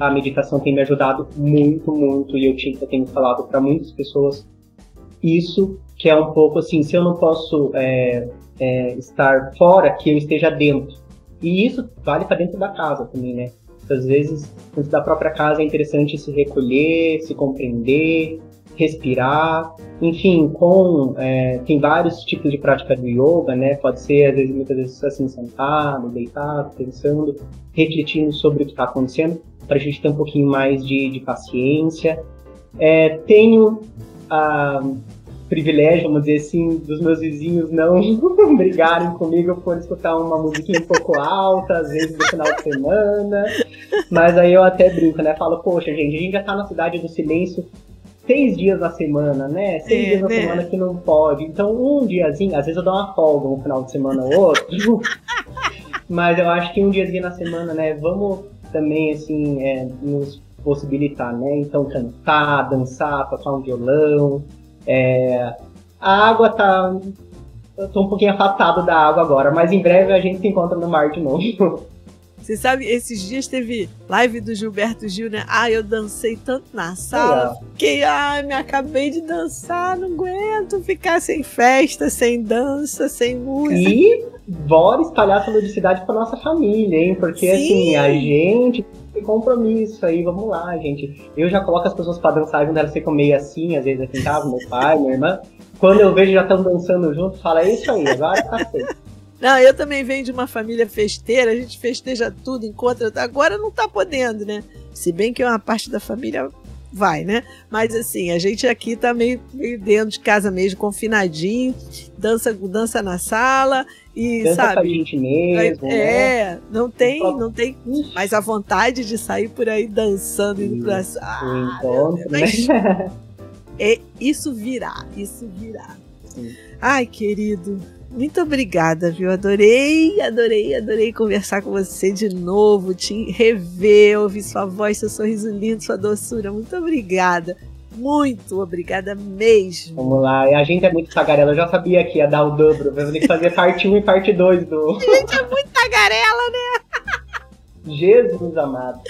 a meditação tem me ajudado muito, muito, e eu, tinha, eu tenho falado para muitas pessoas isso, que é um pouco assim, se eu não posso é, é, estar fora, que eu esteja dentro. E isso vale para dentro da casa também, né? Às vezes, dentro da própria casa é interessante se recolher, se compreender, respirar. Enfim, com é, tem vários tipos de prática do yoga, né? Pode ser, às vezes, muitas vezes assim, sentado, deitado, pensando, refletindo sobre o que está acontecendo, para a gente ter um pouquinho mais de, de paciência. É, tenho a privilégio, vamos dizer assim, dos meus vizinhos não brigarem comigo por escutar uma musiquinha um pouco alta, às vezes no final de semana. Mas aí eu até brinco, né? Falo, poxa, gente, a gente já tá na cidade do silêncio seis dias na semana, né? Seis é, dias na né? semana que não pode. Então, um diazinho, às vezes eu dou uma folga um final de semana ou outro. Mas eu acho que um diazinho na semana, né? Vamos também, assim, é, nos possibilitar, né? Então, cantar, dançar, tocar um violão, é, a água tá. Eu tô um pouquinho afastado da água agora, mas em breve a gente se encontra no mar de novo. Você sabe, esses dias teve live do Gilberto Gil, né? Ah, eu dancei tanto na sala. É. Fiquei, ai, me acabei de dançar, não aguento ficar sem festa, sem dança, sem música. E bora espalhar essa ludicidade pra nossa família, hein? Porque Sim. assim, a gente compromisso aí, vamos lá, gente. Eu já coloco as pessoas pra dançar junto, elas ficam meio assim, às vezes aqui em casa, meu pai, minha irmã. Quando eu vejo já estão dançando junto, fala, é isso aí, agora tá feito. Não, eu também venho de uma família festeira, a gente festeja tudo, encontra. Agora não tá podendo, né? Se bem que uma parte da família vai, né? Mas assim, a gente aqui tá meio, meio dentro de casa mesmo, confinadinho, dança, dança na sala e dança sabe? Pra gente mesmo, é, né? não tem, não tem mais a vontade de sair por aí dançando indo pra ah, encontro, né? É, isso virá, isso virá. Sim. Ai, querido, muito obrigada, viu? Adorei, adorei, adorei conversar com você de novo, te rever, ouvir sua voz, seu sorriso lindo, sua doçura. Muito obrigada. Muito obrigada mesmo. Vamos lá, a gente é muito tagarela. Eu já sabia que ia dar o dobro. Vamos ter que fazer parte 1 e parte 2 do. A gente é muito tagarela, né? Jesus amado.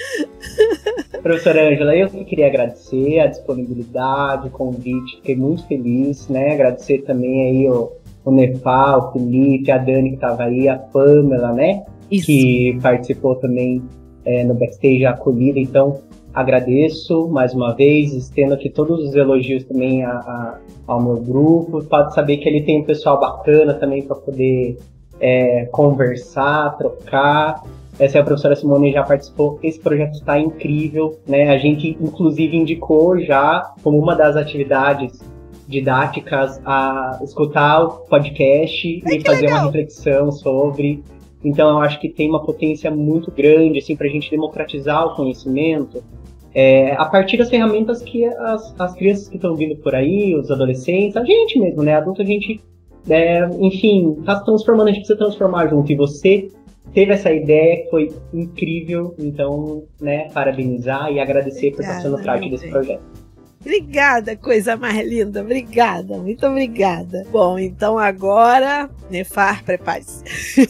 Professora Ângela, eu queria agradecer a disponibilidade, o convite. Fiquei muito feliz, né? Agradecer também aí o o Nepal, o Felipe, a Dani que estava aí, a Pamela, né? Isso. Que participou também é, no backstage acolhida. Então, agradeço mais uma vez, estendo aqui todos os elogios também a, a, ao meu grupo. Pode saber que ele tem um pessoal bacana também para poder é, conversar, trocar. Essa é a professora Simone já participou. Esse projeto está incrível, né? A gente inclusive indicou já como uma das atividades didáticas a escutar o podcast Ai, e fazer legal. uma reflexão sobre Então eu acho que tem uma potência muito grande assim para a gente democratizar o conhecimento é, a partir das ferramentas que as, as crianças que estão vindo por aí, os adolescentes, a gente mesmo, né? Adulto a gente, é, enfim, está transformando, a gente precisa transformar junto. E você teve essa ideia, foi incrível. Então, né, parabenizar e agradecer Obrigada, por estar sendo parte desse projeto. Obrigada, coisa mais linda. Obrigada, muito obrigada. Bom, então agora, Nefar, prepare-se.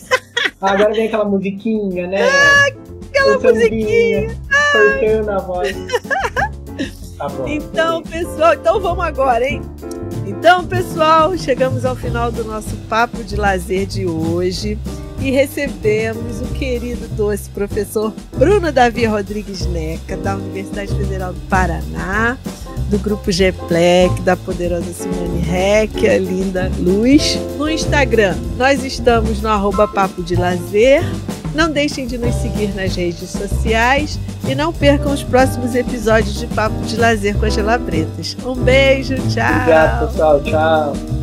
Agora vem aquela musiquinha, né? Ah, aquela musiquinha. Cortando a voz. Tá bom. Então, pessoal, então vamos agora, hein? Então, pessoal, chegamos ao final do nosso papo de lazer de hoje e recebemos o querido doce professor Bruno Davi Rodrigues Neca, da Universidade Federal do Paraná, do grupo GPLEC, da poderosa Simone Reck, a linda Luz. No Instagram, nós estamos no arroba Papo de Lazer. Não deixem de nos seguir nas redes sociais e não percam os próximos episódios de Papo de Lazer com as Gelabretas. Um beijo, tchau! Obrigado, pessoal. Tchau!